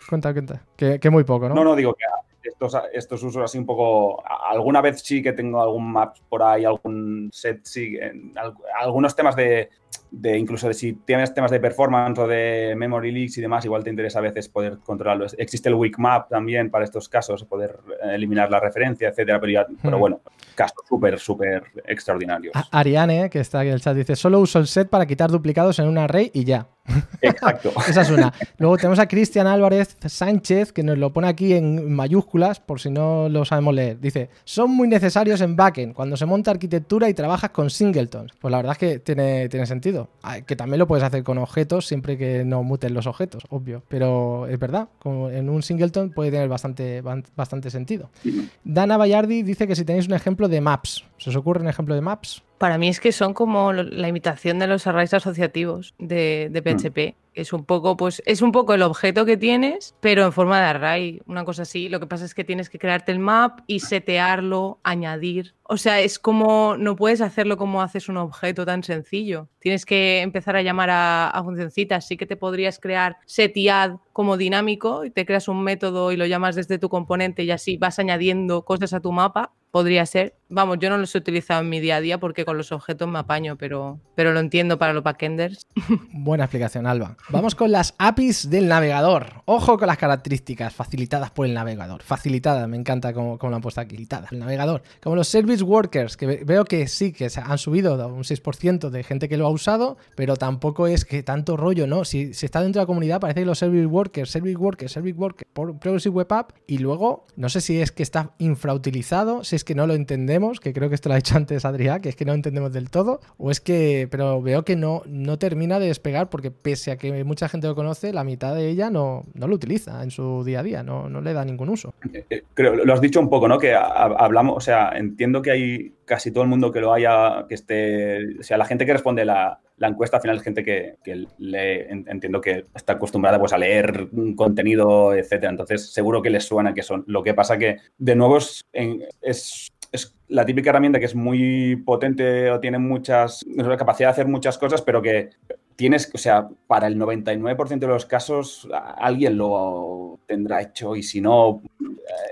Cuenta, cuenta. Que, que, muy poco, ¿no? No, no, digo que estos, estos usos así un poco... Alguna vez sí que tengo algún map por ahí, algún set, sí, en, algunos temas de de incluso de si tienes temas de performance o de memory leaks y demás, igual te interesa a veces poder controlarlo. Existe el weak map también para estos casos, poder eliminar la referencia, etcétera, pero, pero hmm. bueno, casos súper, súper extraordinarios. Ariane, que está aquí en el chat, dice, solo uso el set para quitar duplicados en un array y ya. Exacto. Esa es una. Luego tenemos a Cristian Álvarez Sánchez, que nos lo pone aquí en mayúsculas, por si no lo sabemos leer. Dice, son muy necesarios en backend, cuando se monta arquitectura y trabajas con singletons. Pues la verdad es que tiene, tiene sentido. Ah, que también lo puedes hacer con objetos, siempre que no muten los objetos, obvio. Pero es verdad, como en un singleton puede tener bastante, bastante sentido. Dana Bayardi dice que si tenéis un ejemplo de maps, ¿se os ocurre un ejemplo de maps? Para mí es que son como la imitación de los arrays asociativos de, PHP. Mm. Es un poco, pues, es un poco el objeto que tienes, pero en forma de array, una cosa así. Lo que pasa es que tienes que crearte el map y setearlo, añadir. O sea, es como, no puedes hacerlo como haces un objeto tan sencillo. Tienes que empezar a llamar a, a funcioncitas. Sí que te podrías crear setiad como dinámico y te creas un método y lo llamas desde tu componente y así vas añadiendo cosas a tu mapa, podría ser. Vamos, yo no los he utilizado en mi día a día porque con los objetos me apaño, pero, pero lo entiendo para los backenders. Buena explicación, Alba. Vamos con las APIs del navegador. Ojo con las características facilitadas por el navegador. Facilitadas, me encanta como, como lo han puesto aquí. El navegador. Como los service workers, que veo que sí, que han subido un 6% de gente que lo ha usado, pero tampoco es que tanto rollo, ¿no? Si, está dentro de la comunidad, parece que los service workers, service workers, service workers, Progressive Web App, y luego, no sé si es que está infrautilizado, si es que no lo entendemos, que creo que esto lo ha dicho antes Adrián, que es que no entendemos del todo, o es que, pero veo que no, no termina de despegar porque pese a que mucha gente lo conoce, la mitad de ella no, no lo utiliza en su día a día, no, no le da ningún uso. Eh, eh, creo, lo has dicho un poco, ¿no? Que hablamos, o sea, entiendo que hay casi todo el mundo que lo haya, que esté, o sea, la gente que responde la, la encuesta al final es gente que, que lee, entiendo que está acostumbrada pues, a leer contenido, etcétera. Entonces, seguro que les suena que son. Lo que pasa que, de nuevo, es, es, la típica herramienta que es muy potente o tiene muchas, capacidad de hacer muchas cosas, pero que tienes, o sea, para el 99% de los casos alguien lo tendrá hecho y si no,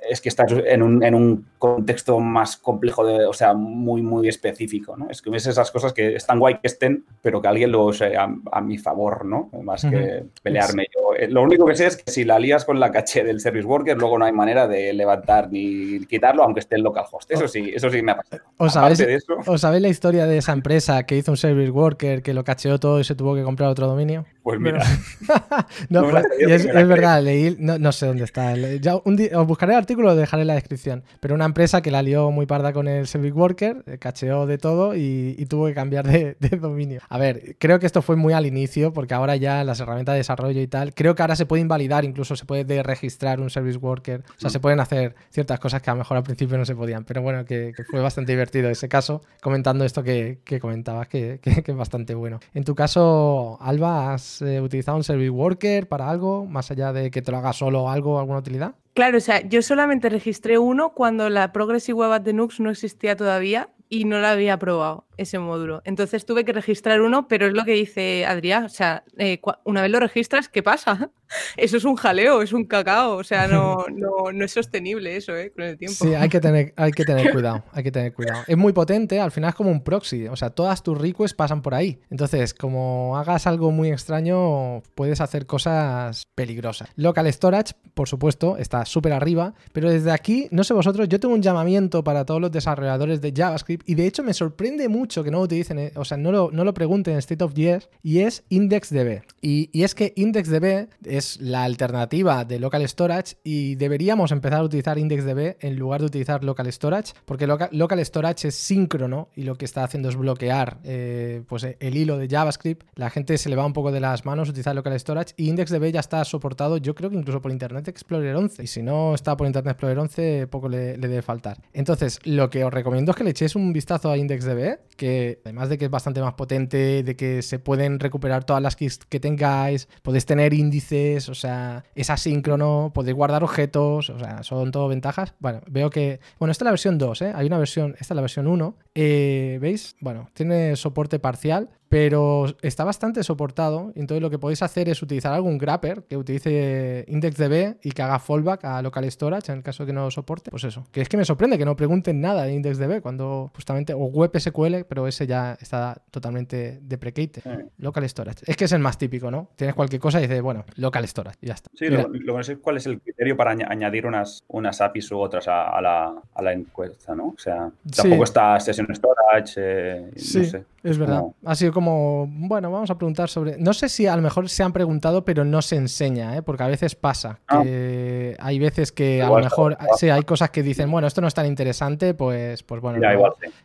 es que estás en un, en un contexto más complejo, de, o sea, muy, muy específico, ¿no? Es que ves esas cosas que están guay que estén, pero que alguien lo use a, mi favor, ¿no? Más que pelearme yo. Eh, lo único que sé es que si la lías con la caché del service worker, luego no hay manera de levantar ni quitarlo, aunque esté en localhost. Eso sí, eso sí me ha pasado. ¿Os sabéis, ¿Os sabéis la historia de esa empresa que hizo un service worker que lo cacheó todo y se tuvo que comprar otro dominio? Pues mira. no, pues, es, verdad, leí, no, sé dónde está. Ya un día, os buscaré el artículo, lo dejaré en la descripción. Pero una empresa que la lió muy parda con el Service Worker, eh, cacheó de todo y, tuvo que cambiar de, dominio. A ver, creo que esto fue muy al inicio, porque ahora ya las herramientas de desarrollo y tal, creo que ahora se puede invalidar, incluso se puede registrar un Service Worker. O sea, se pueden hacer ciertas cosas que a lo mejor al principio no se podían. Pero bueno, que, fue bastante divertido ese caso, comentando esto que, comentabas, que, que es bastante bueno. En tu caso, Alba, ¿has eh, utilizado un service worker para algo, más allá de que te lo haga solo algo, alguna utilidad? Claro, o sea, yo solamente registré uno cuando la Progressive Web App de Nux no existía todavía y no la había probado ese módulo. Entonces tuve que registrar uno, pero es lo que dice Adrián, o sea, eh, una vez lo registras, ¿qué pasa? Eso es un jaleo, es un cacao, o sea, no, no, es sostenible eso, ¿eh? Con el tiempo. Sí, hay que, tener, hay que tener cuidado, hay que tener cuidado. Es muy potente, al final es como un proxy, o sea, todas tus requests pasan por ahí. Entonces, como hagas algo muy extraño, puedes hacer cosas peligrosas. Local Storage, por supuesto, está súper arriba, pero desde aquí, no sé vosotros, yo tengo un llamamiento para todos los desarrolladores de JavaScript y de hecho me sorprende mucho que no lo utilicen, eh, o sea, no lo, no lo pregunten en State of JS, y es IndexDB. Y, y es que IndexDB es la alternativa de Local Storage y deberíamos empezar a utilizar IndexDB en lugar de utilizar Local Storage, porque Local, Storage es síncrono y lo que está haciendo es bloquear eh, pues el hilo de JavaScript. La gente se le va un poco de las manos utilizar Local Storage y IndexDB ya está soportado, yo creo que incluso por Internet Explorer 11. Y si no está por Internet Explorer 11, poco le debe faltar. Entonces, lo que os recomiendo es que le echéis un vistazo a IndexDB, que además de que es bastante más potente, de que se pueden recuperar todas las keys que tengáis, podéis tener índices, o sea, es asíncrono, podéis guardar objetos, o sea, son todo ventajas. Bueno, veo que, bueno, esta es la versión 2, ¿eh? Hay una versión, esta es la versión 1, eh, ¿veis? Bueno, tiene soporte parcial, pero está bastante soportado. Entonces lo que podéis hacer es utilizar algún grapper que utilice IndexDB y que haga fallback a local storage en el caso de que no lo soporte. Pues eso, que es que me sorprende que no pregunten nada de IndexDB cuando justamente, o web SQL, pero ese ya está totalmente deprecated. Local storage. Es que es el más típico, ¿no? Tienes cualquier cosa y dices, bueno, local storage, y ya está. Sí, lo, que no sé cuál es el criterio para añadir unas, unas APIs u otras a, la, encuesta, ¿no? O sea, tampoco está Storage, eh, sí, Es verdad. Ha sido como, bueno, vamos a preguntar sobre... No sé si a lo mejor se han preguntado, pero no se enseña, ¿eh? porque a veces pasa. Ah. Que hay veces que a lo mejor, sí, hay cosas que dicen, bueno, esto no es tan interesante, pues, pues bueno.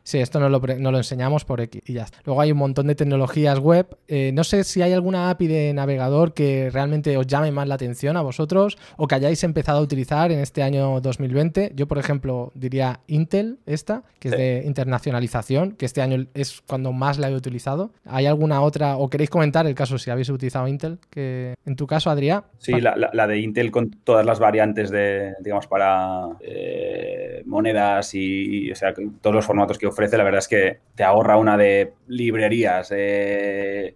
sí. esto no lo, no lo, enseñamos por X y ya está. Luego hay un montón de tecnologías web. Eh, no sé si hay alguna API de navegador que realmente os llame más la atención a vosotros o que hayáis empezado a utilizar en este año 2020. Yo, por ejemplo, diría Intel, esta, que es de que este año es cuando más la he utilizado. ¿Hay alguna otra, o queréis comentar el caso si habéis utilizado Intel? En tu caso, Adrián. Sí, la, de Intel con todas las variantes de, digamos, para eh, monedas y, o sea, todos los formatos que ofrece, la verdad es que te ahorra una de librerías,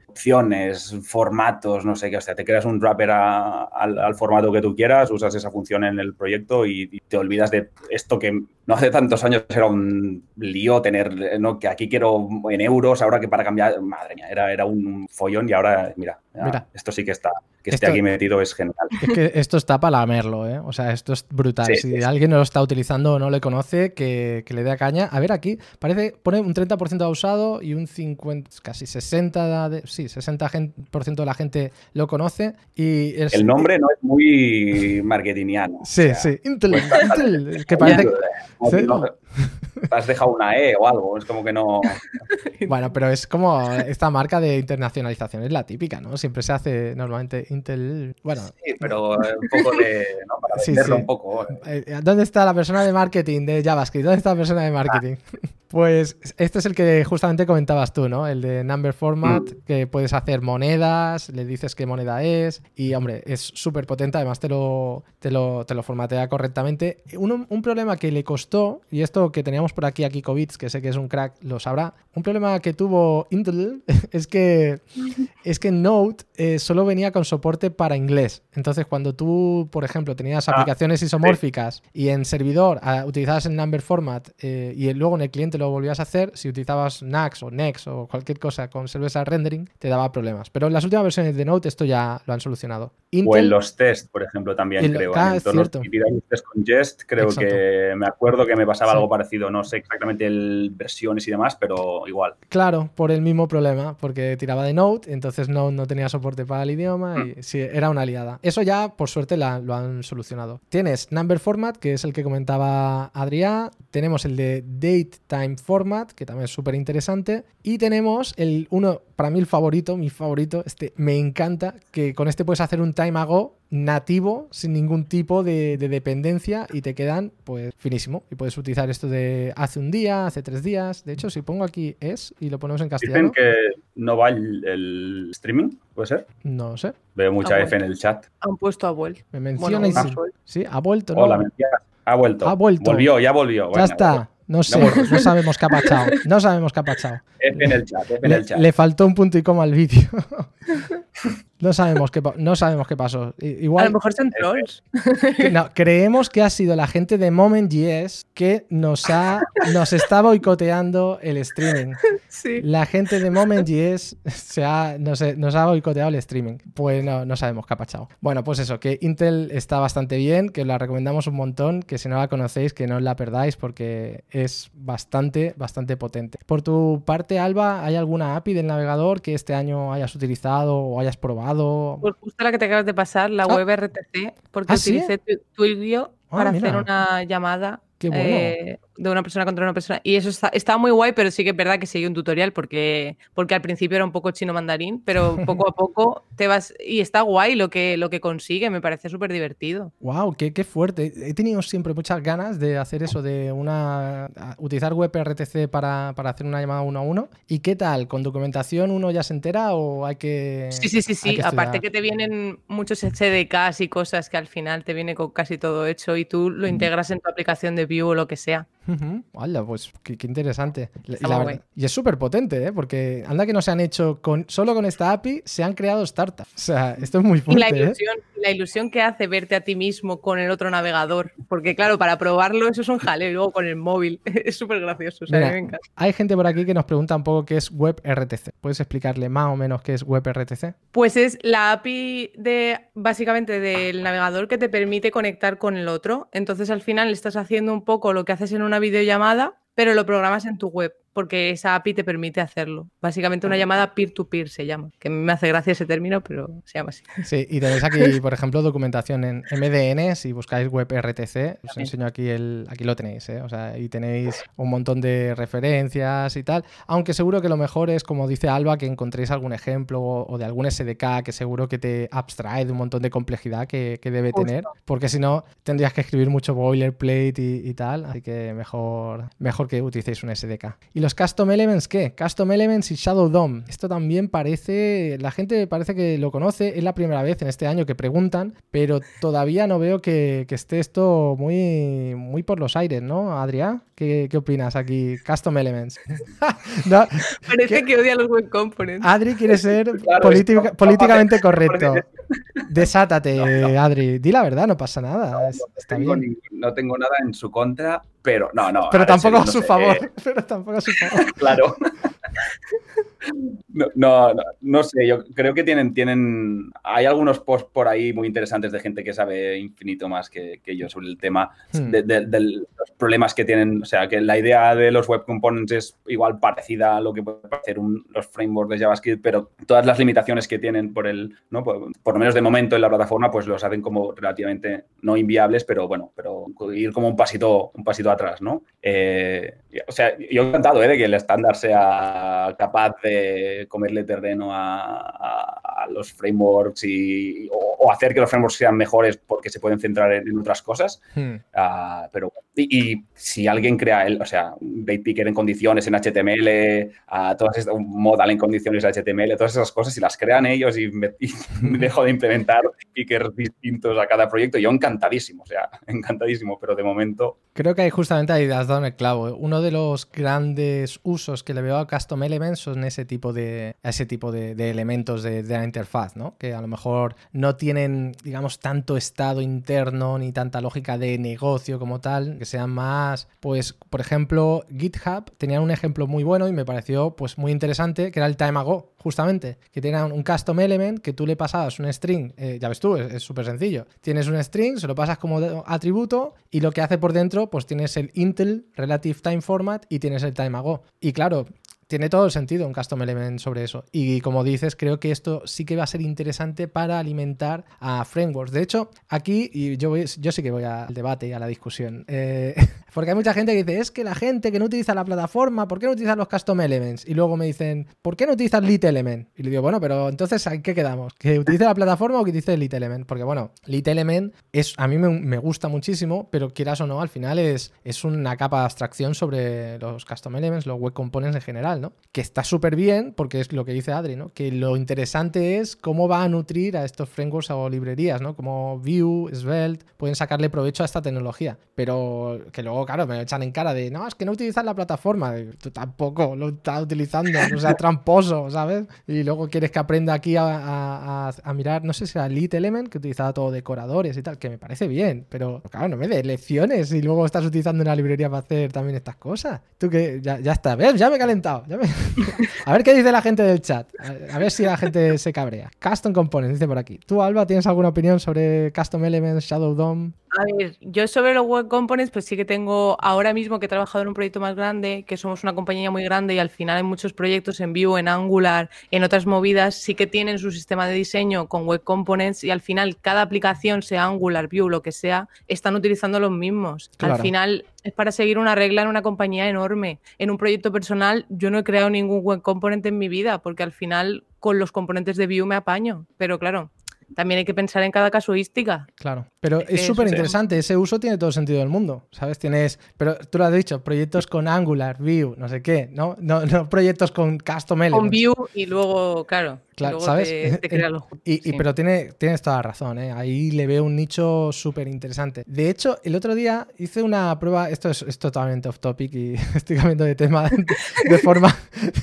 opciones, formatos, no sé qué, o sea, te creas un wrapper al, formato que tú quieras, usas esa función en el proyecto y te olvidas de esto que no hace tantos años era un lío tener, ¿no? que aquí quiero en euros, ahora que para cambiar, madre mía, era, era un follón y ahora, mira, mira. esto sí que está, que esté aquí metido es genial. Es que esto está para lamerlo, ¿eh? O sea, esto es brutal. si alguien no lo está utilizando o no le conoce, que, le dé caña. A ver, aquí parece, pone un 30% usado y un 50, casi 60, de, sí, 60% de la gente lo conoce. Y El nombre no es muy marketingiano. Sí, sí, Intel, Intel, que parece... has dejado una E o algo, es como que no. Bueno, pero es como esta marca de internacionalización, es la típica, ¿no? Siempre se hace normalmente Intel. Bueno. Sí, pero un poco de. ¿no? Para venderlo un poco. Eh, ¿Dónde está la persona de marketing de JavaScript? ¿Dónde está la persona de marketing? Pues este es el que justamente comentabas tú, ¿no? El de Number Format, Mm. que puedes hacer monedas, le dices qué moneda es y, hombre, es súper potente, además te lo, te, lo, te lo formatea correctamente. Un, un problema que le costó, y esto que teníamos por aquí a Kiko Bits, que sé que es un crack, lo sabrá, un problema que tuvo Intel es que, es que Node eh, solo venía con soporte para inglés. Entonces, cuando tú, por ejemplo, tenías Ah, aplicaciones isomórficas y en servidor ah, utilizabas el number format eh, y luego en el cliente lo volvías a hacer, si utilizabas NAX o NEX o cualquier cosa con server-side rendering, te daba problemas. Pero en las últimas versiones de Node esto ya lo han solucionado. O en los test, por ejemplo, también creo. ah, en cierto. test con Jest, creo Exacto. que me acuerdo que me pasaba Sí. algo parecido. No sé exactamente el versiones y demás, pero igual. Claro, por el mismo problema, porque tiraba de Node, entonces Node no tenía soporte para el idioma y sí, era una liada. Eso ya, por suerte, la- lo han solucionado. Tienes Number Format, que es el que comentaba Adrián, tenemos el de Date Time Format, que también es súper interesante, y tenemos el uno, para mí el favorito, mi favorito, este me encanta, que con este puedes hacer un time ago nativo, sin ningún tipo de, de dependencia y te quedan pues finísimo. Y puedes utilizar esto de hace un día, hace tres días. De hecho, si pongo aquí es y lo ponemos en castellano, Dicen que no va el, el streaming, ¿puede ser? no sé, Veo mucha Ah, F en el chat. Han puesto a Vuel. me Bueno, menciona y ha sí. vuelto. Sí, ha vuelto, ¿no? Hola, mentira. Ha vuelto. Ha vuelto. Volvió, ya volvió. ya está. No sé, no sabemos qué ha pachado. No sabemos qué ha pachado. F en el chat, F en Le, el chat. le faltó un punto y coma al vídeo. No sabemos qué, no sabemos qué pasó. I- A Igual lo mejor son trolls. no, creemos que ha sido la gente de Moment.js que nos ha nos está boicoteando el streaming. Sí. La gente de Moment.js se ha, no sé, nos ha boicoteado el streaming. Pues no, no sabemos qué ha pachado. Bueno, pues eso, que Intel está bastante bien, que la recomendamos un montón, que si no la conocéis, que no la perdáis porque es bastante, bastante potente. Por tu parte, Alba, ¿hay alguna API del navegador que este año hayas utilizado o hayas probado? Pues justo la que te acabas de pasar, la Ah. web RTC, porque ¿Ah, sí? utilicé tu- Twilio Ah, para mira. hacer una llamada Qué bueno. eh, de una persona contra una persona. Y eso está, está muy guay, pero sí que es verdad que sigue un tutorial porque, porque al principio era un poco chino mandarín, pero poco a poco te vas. Y está guay lo que, lo que consigue, me parece súper divertido. Wow, qué, qué fuerte. He tenido siempre muchas ganas de hacer eso, de una utilizar WebRTC para, para hacer una llamada uno a uno. ¿Y qué tal? ¿Con documentación uno ya se entera o hay que. Sí, sí, sí, sí. que Aparte que te vienen muchos SDKs y cosas que al final te viene con casi todo hecho y tú lo integras en tu aplicación de Vue o lo que sea. Hala, pues qué, qué interesante. Y, Está la muy verdad- y es súper potente, ¿eh? Porque anda que no se han hecho con solo con esta API, se han creado startups. O sea, esto es muy Y la fuerte, ¿eh? ilusión, la ilusión que hace verte a ti mismo con el otro navegador. Porque, claro, para probarlo eso es un jaleo. Y luego con el móvil. Es súper gracioso. O sea, Mira, me encanta. hay gente por aquí que nos pregunta un poco qué es WebRTC. ¿Puedes explicarle más o menos qué es WebRTC? Pues es la API de básicamente del navegador que te permite conectar con el otro. Entonces al final estás haciendo un poco lo que haces en una videollamada, pero lo programas en tu web, porque esa API te permite hacerlo. Básicamente una llamada peer-to-peer se llama, que me hace gracia ese término, pero se llama así. Sí, y tenéis aquí, por ejemplo, documentación en MDN. Si buscáis WebRTC, os enseño aquí el. Aquí lo tenéis, ¿eh? O sea, y tenéis un montón de referencias y tal. Aunque seguro que lo mejor es, como dice Alba, que encontréis algún ejemplo o, o de algún SDK que seguro que te abstrae de un montón de complejidad que, que debe Justo. tener. Porque si no, tendrías que escribir mucho boilerplate y, y tal. Así que mejor, mejor que utilicéis un SDK. ¿Y los Custom Elements qué? Custom Elements y Shadow DOM. Esto también parece. La gente parece que lo conoce. Es la primera vez en este año que preguntan, pero todavía no veo que, que esté esto muy, muy por los aires, ¿no, Adrián? ¿Qué, qué opinas aquí? Custom Elements. No, Parece que odia los web components. Adri quiere ser Claro, política- esto- políticamente correcto. Desátate, Adri. Di la verdad, no pasa nada. Es- está tengo bien. ni- no tengo nada en su contra, pero no, no. Pero tampoco a su sé, favor. eh, Pero tampoco a su favor. claro. No, no, no, sé, yo creo que tienen, tienen, hay algunos posts por ahí muy interesantes de gente que sabe infinito más que, que yo sobre el tema Hmm. de, de- de los problemas que tienen, o sea, que la idea de los web components es igual parecida a lo que puede hacer los frameworks de JavaScript, pero todas las limitaciones que tienen por el, ¿no? por, lo menos de momento en la plataforma, pues los hacen como relativamente no inviables, pero bueno, pero ir como un pasito, un pasito atrás, ¿no? Eh, o sea, yo encantado ¿eh? de que el estándar sea capaz de comerle terreno a- a los frameworks y, o, hacer que los frameworks sean mejores porque se pueden centrar en, otras cosas. Hmm. Ah, pero, y, si alguien crea, el, o sea, un picker en condiciones en HTML, a todas estas, un modal en condiciones en HTML, todas esas cosas, si las crean ellos y me, dejo de implementar pickers distintos a cada proyecto, yo encantadísimo, o sea, encantadísimo, pero de momento... Creo que justamente ahí has dado en el clavo. Uno de los grandes usos que le veo a Custom Elements son ese tipo de, ese tipo de, elementos de, de, interfaz, ¿no? Que a lo mejor no tienen, digamos, tanto estado interno ni tanta lógica de negocio como tal, que sean más, pues, por ejemplo, GitHub tenían un ejemplo muy bueno y me pareció, pues, muy interesante, que era el Time Ago, justamente, que tenía un custom element que tú le pasabas un string, eh, ya ves tú, es súper sencillo. Tienes un string, se lo pasas como atributo y lo que hace por dentro, pues tienes el Intel Relative Time Format y tienes el Time Ago. Y claro, tiene todo el sentido un custom element sobre eso. Y como dices, creo que esto sí que va a ser interesante para alimentar a frameworks. De hecho, aquí, y yo, yo sí que voy al debate y a la discusión, eh, porque hay mucha gente que dice, es que la gente que no utiliza la plataforma, ¿por qué no utilizan los custom elements? Y luego me dicen, ¿por qué no utilizas lit element? Y le digo, bueno, pero entonces, ¿en qué quedamos? ¿Que utilice la plataforma o que utilice lit element? Porque bueno, lit element es, a mí me, gusta muchísimo, pero quieras o no, al final es, es una capa de abstracción sobre los custom elements, los web components en general. Que está súper bien, porque es lo que dice Adri, ¿no? Que lo interesante es cómo va a nutrir a estos frameworks o librerías, ¿no? Como Vue, Svelte, pueden sacarle provecho a esta tecnología. Pero que luego, claro, me echan en cara de, no, es que no utilizas la plataforma. Tú tampoco lo estás utilizando, o sea, tramposo, ¿sabes? Y luego quieres que aprenda aquí a, mirar, no sé si era Lead Element, que utilizaba todo decoradores y tal, que me parece bien, pero claro, no me des lecciones y luego estás utilizando una librería para hacer también estas cosas. Tú que ya, ya está, ¿ves? Ya me he calentado. A ver qué dice la gente del chat. A ver si la gente se cabrea. Custom Components, dice por aquí. ¿Tú, Alba, tienes alguna opinión sobre Custom Elements, Shadow DOM? A ver, yo sobre los web components, pues sí que tengo ahora mismo que he trabajado en un proyecto más grande, que somos una compañía muy grande y al final hay muchos proyectos en Vue, en Angular, en otras movidas, sí que tienen su sistema de diseño con web components y al final cada aplicación, sea Angular, Vue, lo que sea, están utilizando los mismos. Al final es para seguir una regla en una compañía enorme. En un proyecto personal yo no he creado ningún web component en mi vida porque al final con los componentes de Vue me apaño. Pero claro, también hay que pensar en cada casuística. Claro, pero es súper interesante, ese uso tiene todo sentido del mundo, ¿sabes? Tienes, pero tú lo has dicho, proyectos con Angular, Vue, no sé qué, ¿no? No, no proyectos con Custom Elements. Con Vue y luego, claro, Claro, ¿sabes? y, Pero tiene, tienes toda la razón, ¿eh? ahí le veo un nicho súper interesante. De hecho, el otro día hice una prueba, esto es, totalmente off topic y estoy cambiando de tema de, forma,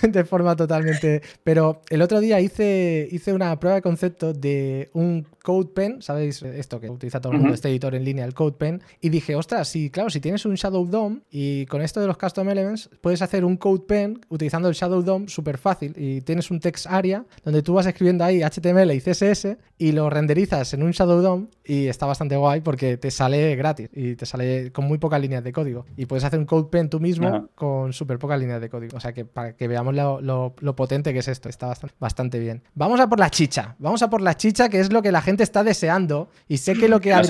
de forma totalmente... Pero el otro día hice, hice una prueba de concepto de un CodePen, ¿sabéis esto que utiliza todo el mundo, este editor en línea, el CodePen? Y dije, ostras, sí, claro, si tienes un Shadow DOM y con esto de los Custom Elements puedes hacer un CodePen utilizando el Shadow DOM súper fácil y tienes un text area donde tú vas escribiendo ahí HTML y CSS y lo renderizas en un Shadow DOM y está bastante guay porque te sale gratis y te sale con muy pocas líneas de código. Y puedes hacer un CodePen tú mismo con súper pocas líneas de código. O sea que para que veamos lo, potente que es esto, está bastante, bastante bien. Vamos a por la chicha, vamos a por la chicha que es lo que la gente está deseando y sé que lo que no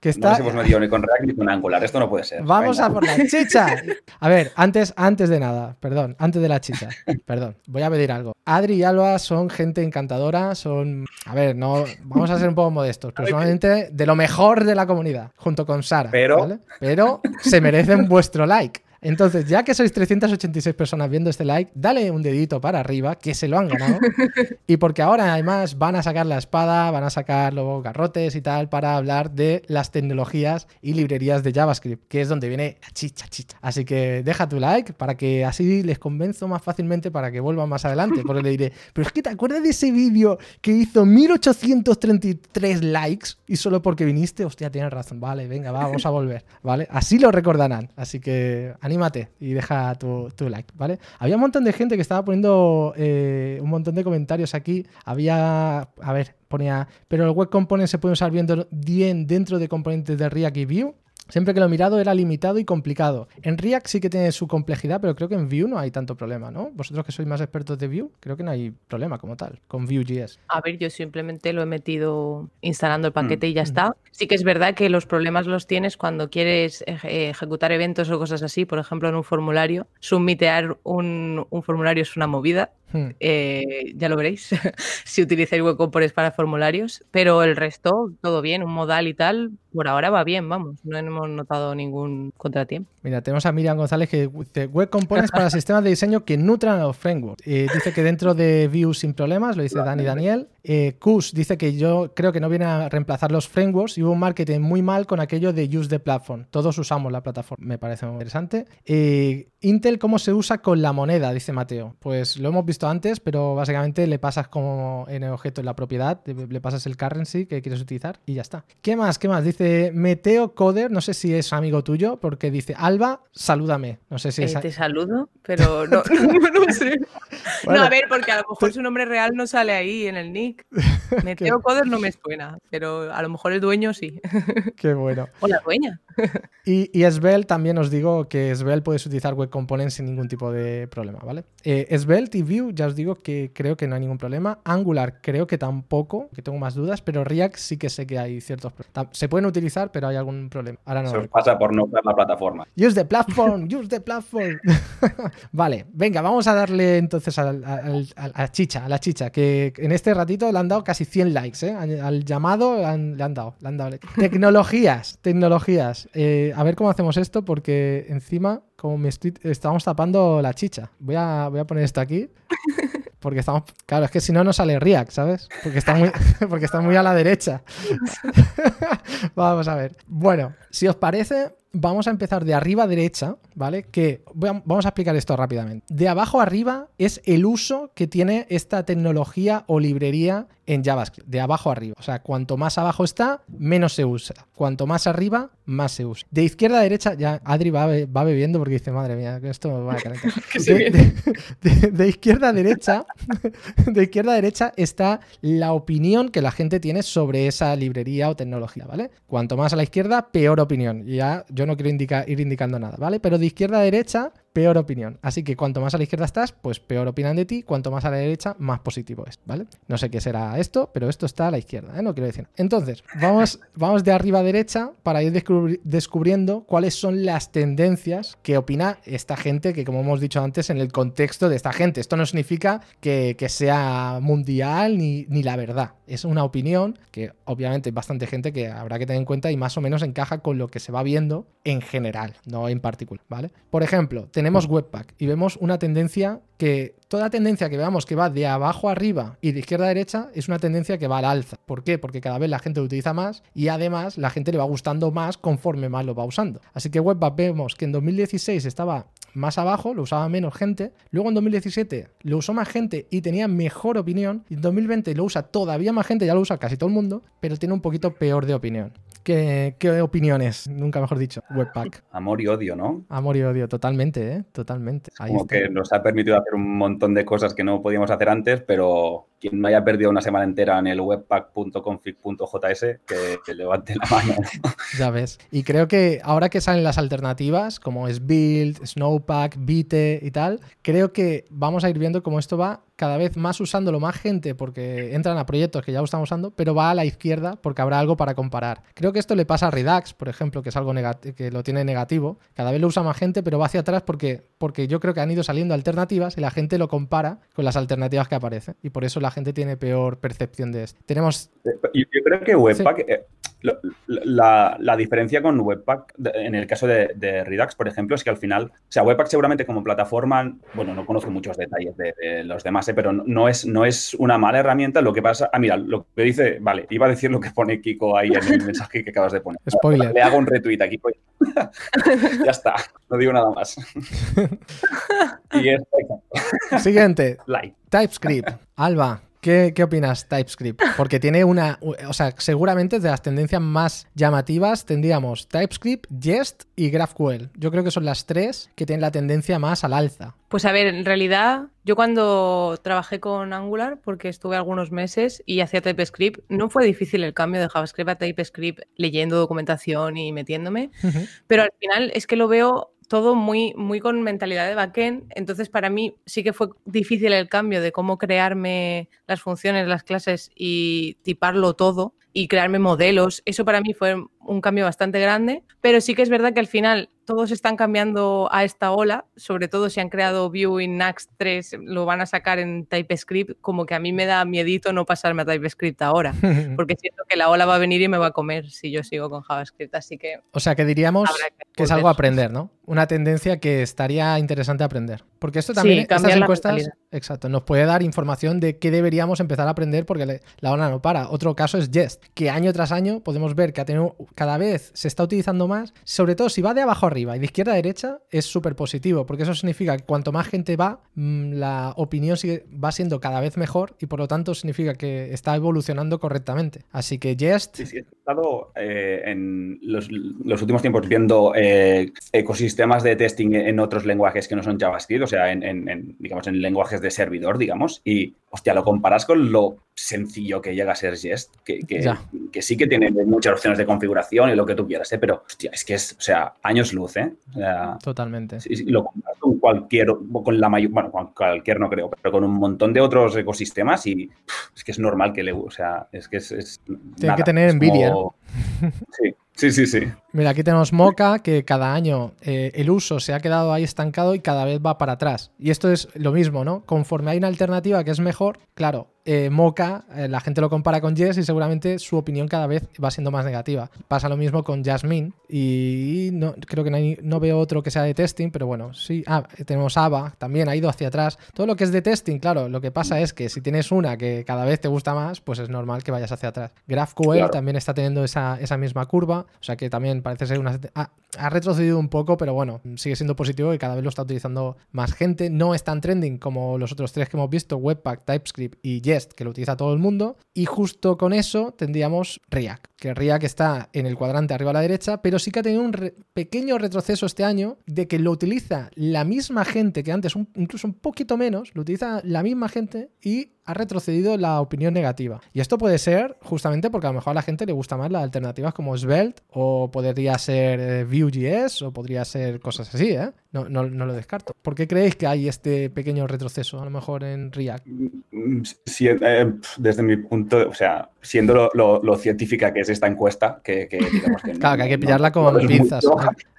que está... No hemos metido ni con React ni con Angular, esto no puede ser. Vamos a por la chicha. A ver, antes, antes de nada, perdón, antes de la chicha, perdón, voy a pedir algo. Adri y Alba son gente encantadora, son, a ver, no, vamos a ser un poco modestos, personalmente de lo mejor de la comunidad, junto con Sara. Pero, pero se merecen vuestro like. Entonces, ya que sois 386 personas viendo este like, dale un dedito para arriba, que se lo han ganado. y porque ahora además van a sacar la espada, van a sacar los garrotes y tal para hablar de las tecnologías y librerías de JavaScript, que es donde viene la chicha, chicha. Así que deja tu like para que así les convenzo más fácilmente para que vuelvan más adelante. Porque le diré, pero es que te acuerdas de ese vídeo que hizo 1833 likes y solo porque viniste, hostia, tienes razón. Vale, venga, vamos a volver. ¿Vale? Así lo recordarán. Así que anímate y deja tu, like, ¿vale? Había un montón de gente que estaba poniendo eh, un montón de comentarios aquí. Había, a ver, ponía, pero el web component se puede usar bien dentro de componentes de React y Vue. Siempre que lo he mirado era limitado y complicado. En React sí que tiene su complejidad, pero creo que en Vue no hay tanto problema, ¿no? Vosotros que sois más expertos de Vue, creo que no hay problema como tal con Vue.js. A ver, yo simplemente lo he metido instalando el paquete y ya mm. está. Sí que es verdad que los problemas los tienes cuando quieres ejecutar eventos o cosas así, por ejemplo, en un formulario. Submitear un, un formulario es una movida Hmm. Eh, ya lo veréis si utilizáis web components para formularios, pero el resto, todo bien, un modal y tal, por ahora va bien, vamos, no hemos notado ningún contratiempo. Mira, tenemos a Miriam González que dice web components para sistemas de diseño que nutran a los frameworks. Eh, dice que dentro de Vue sin problemas, lo dice Dani Daniel. Eh, Kus dice que yo creo que no viene a reemplazar los frameworks y hubo un marketing muy mal con aquello de use the platform. Todos usamos la plataforma, me parece muy interesante. Intel, ¿cómo se usa con la moneda? Dice Mateo. Pues lo hemos visto antes, pero básicamente le pasas como en el objeto, en la propiedad, le pasas el currency que quieres utilizar y ya está. ¿Qué más? ¿Qué más? Dice Meteo Coder, no sé si es amigo tuyo, porque dice Alba, salúdame. No sé si es. Eh, te saludo, pero no, no sé. no, a ver, porque a lo mejor su nombre real no sale ahí en el nick. Meteo Coder no me suena, pero a lo mejor el dueño sí. Qué bueno. O la dueña. Y, y Svelte también os digo que Svelte puedes utilizar Web Components sin ningún tipo de problema, ¿vale? Eh, Svelte y Vue ya os digo que creo que no hay ningún problema. Angular creo que tampoco, que tengo más dudas, pero React sí que sé que hay ciertos problemas. Se pueden utilizar, pero hay algún problema. Ahora no. Se os pasa por no usar la plataforma. Use the platform, use the platform. vale, venga, vamos a darle entonces a la chicha, a la chicha, que en este ratito le han dado casi 100 likes, ¿eh? Al llamado le han, dado, le han dado. Tecnologías, tecnologías. Eh, a ver cómo hacemos esto, porque encima como me estoy, estamos tapando la chicha. Voy a, voy a poner esto aquí. Porque estamos. Claro, es que si no, no sale React, ¿sabes? Porque está muy, porque está muy a la derecha. Vamos a ver. Bueno, si os parece, vamos a empezar de arriba a derecha, ¿vale? Que vamos a explicar esto rápidamente. De abajo a arriba es el uso que tiene esta tecnología o librería en JavaScript, de abajo a arriba. O sea, cuanto más abajo está, menos se usa. Cuanto más arriba, más se usa. De izquierda a derecha, ya Adri va, bebiendo porque dice, madre mía, esto me va a calentar. de, de, izquierda a derecha, de izquierda a derecha está la opinión que la gente tiene sobre esa librería o tecnología, ¿vale? Cuanto más a la izquierda, peor opinión. Ya yo no quiero ir indicando nada, ¿vale? Pero de izquierda a derecha peor opinión. Así que cuanto más a la izquierda estás, pues peor opinan de ti, cuanto más a la derecha, más positivo es, ¿vale? No sé qué será esto, pero esto está a la izquierda, ¿eh? No quiero decir. Entonces, vamos, vamos de arriba a derecha para ir descubriendo cuáles son las tendencias que opina esta gente, que como hemos dicho antes, en el contexto de esta gente. Esto no significa que, sea mundial ni, ni la verdad. Es una opinión que obviamente hay bastante gente que habrá que tener en cuenta y más o menos encaja con lo que se va viendo en general, no en particular, ¿vale? Por ejemplo, tenemos tenemos Webpack y vemos una tendencia que toda tendencia que veamos que va de abajo arriba y de izquierda a derecha es una tendencia que va al alza. ¿Por qué? Porque cada vez la gente lo utiliza más y además la gente le va gustando más conforme más lo va usando. Así que Webpack vemos que en 2016 estaba más abajo, lo usaba menos gente. Luego en 2017 lo usó más gente y tenía mejor opinión. Y en 2020 lo usa todavía más gente, ya lo usa casi todo el mundo, pero tiene un poquito peor de opinión. ¿Qué, opiniones? Nunca mejor dicho, Webpack. Amor y odio, ¿no? Amor y odio, totalmente, ¿eh? Totalmente. Como que nos ha permitido hacer un montón de cosas que no podíamos hacer antes, pero quien me haya perdido una semana entera en el webpack.config.js, que, levante la mano. ya ves. Y creo que ahora que salen las alternativas, como es Build, Snowpack, Vite y tal, creo que vamos a ir viendo cómo esto va cada vez más usándolo más gente porque entran a proyectos que ya lo están usando, pero va a la izquierda porque habrá algo para comparar. Creo que esto le pasa a Redux, por ejemplo, que es algo que lo tiene negativo. Cada vez lo usa más gente, pero va hacia atrás porque, porque yo creo que han ido saliendo alternativas y la gente lo compara con las alternativas que aparecen. Y por eso la gente tiene peor percepción de esto. Tenemos... Yo, creo que Webpack... Eh, la, diferencia con Webpack, en el caso de, Redux, por ejemplo, es que al final, o sea, Webpack seguramente como plataforma, bueno, no conozco muchos detalles de, los demás, ¿eh? pero no es, no es una mala herramienta. Lo que pasa, ah, mira, lo que dice, vale, iba a decir lo que pone Kiko ahí en el mensaje que acabas de poner. Spoiler. Le hago un retweet aquí. Pues. ya está, no digo nada más. y Siguiente. TypeScript. Alba, ¿Qué, opinas TypeScript? Porque tiene una, o sea, seguramente de las tendencias más llamativas tendríamos TypeScript, Jest y GraphQL. Yo creo que son las tres que tienen la tendencia más al alza. Pues a ver, en realidad yo cuando trabajé con Angular, porque estuve algunos meses y hacía TypeScript, no fue difícil el cambio de JavaScript a TypeScript leyendo documentación y metiéndome, pero al final es que lo veo todo muy, muy con mentalidad de backend. Entonces, para mí sí que fue difícil el cambio de cómo crearme las funciones, las clases y tiparlo todo. y crearme modelos. Eso para mí fue un cambio bastante grande, pero sí que es verdad que al final todos están cambiando a esta ola, sobre todo si han creado Vue en Next 3, lo van a sacar en TypeScript, como que a mí me da miedito no pasarme a TypeScript ahora, porque siento que la ola va a venir y me va a comer si yo sigo con JavaScript, así que... O sea que diríamos que, es algo a aprender, ¿no? Una tendencia que estaría interesante aprender, porque esto también, sí, estas encuestas, exacto, nos puede dar información de qué deberíamos empezar a aprender porque la ola no para. Otro caso es Jest, que año tras año podemos ver que ha tenido cada vez se está utilizando más, sobre todo si va de abajo y de izquierda a derecha, es súper positivo, porque eso significa que cuanto más gente va, mm, la opinión sigue, va siendo cada vez mejor y por lo tanto significa que está evolucionando correctamente. Así que Jest... Sí, sí, he estado eh, en los, últimos tiempos viendo eh, ecosistemas de testing en otros lenguajes que no son JavaScript, o sea, en, digamos, en lenguajes de servidor, digamos, y hostia, lo comparas con lo sencillo que llega a ser Jest, que, que, sí que tiene muchas opciones de configuración y lo que tú quieras, ¿eh? pero hostia, es que es, o sea, años luz, ¿eh? Totalmente. Lo comparas con cualquier, con la mayor, bueno, con cualquier no creo, pero con un montón de otros ecosistemas y es que es normal que le, o sea, es que es... Tiene que tener envidia. Sí. Sí, sí, sí. Mira, aquí tenemos Mocha, que cada año eh, el uso se ha quedado ahí estancado y cada vez va para atrás. Y esto es lo mismo, ¿no? Conforme hay una alternativa que es mejor, claro, eh, Mocha, eh, la gente lo compara con Jess y seguramente su opinión cada vez va siendo más negativa. Pasa lo mismo con Jasmine y no, creo que no, veo otro que sea de testing, pero bueno, sí. Ah, tenemos Ava, también ha ido hacia atrás. Todo lo que es de testing, claro, lo que pasa es que si tienes una que cada vez te gusta más, pues es normal que vayas hacia atrás. GraphQL también está teniendo esa, esa misma curva. O sea que también parece ser una... Ha, retrocedido un poco, pero bueno, sigue siendo positivo y cada vez lo está utilizando más gente. No es tan trending como los otros tres que hemos visto, Webpack, TypeScript y Jest, que lo utiliza todo el mundo. Y justo con eso tendríamos React, que está en el cuadrante arriba a la derecha, pero sí que ha tenido un pequeño retroceso este año de que lo utiliza la misma gente que antes, incluso un poquito menos, lo utiliza la misma gente y ha retrocedido la opinión negativa. Y esto puede ser justamente porque a lo mejor a la gente le gusta más las alternativas como Svelte o podría ser eh, Vue.js o podría ser cosas así, ¿eh? No, no, lo descarto. ¿Por qué creéis que hay este pequeño retroceso a lo mejor en React? Mm, eh, desde mi punto, o sea, siendo lo, científica que es esta encuesta, que, digamos que... claro, que hay que pillarla con pinzas.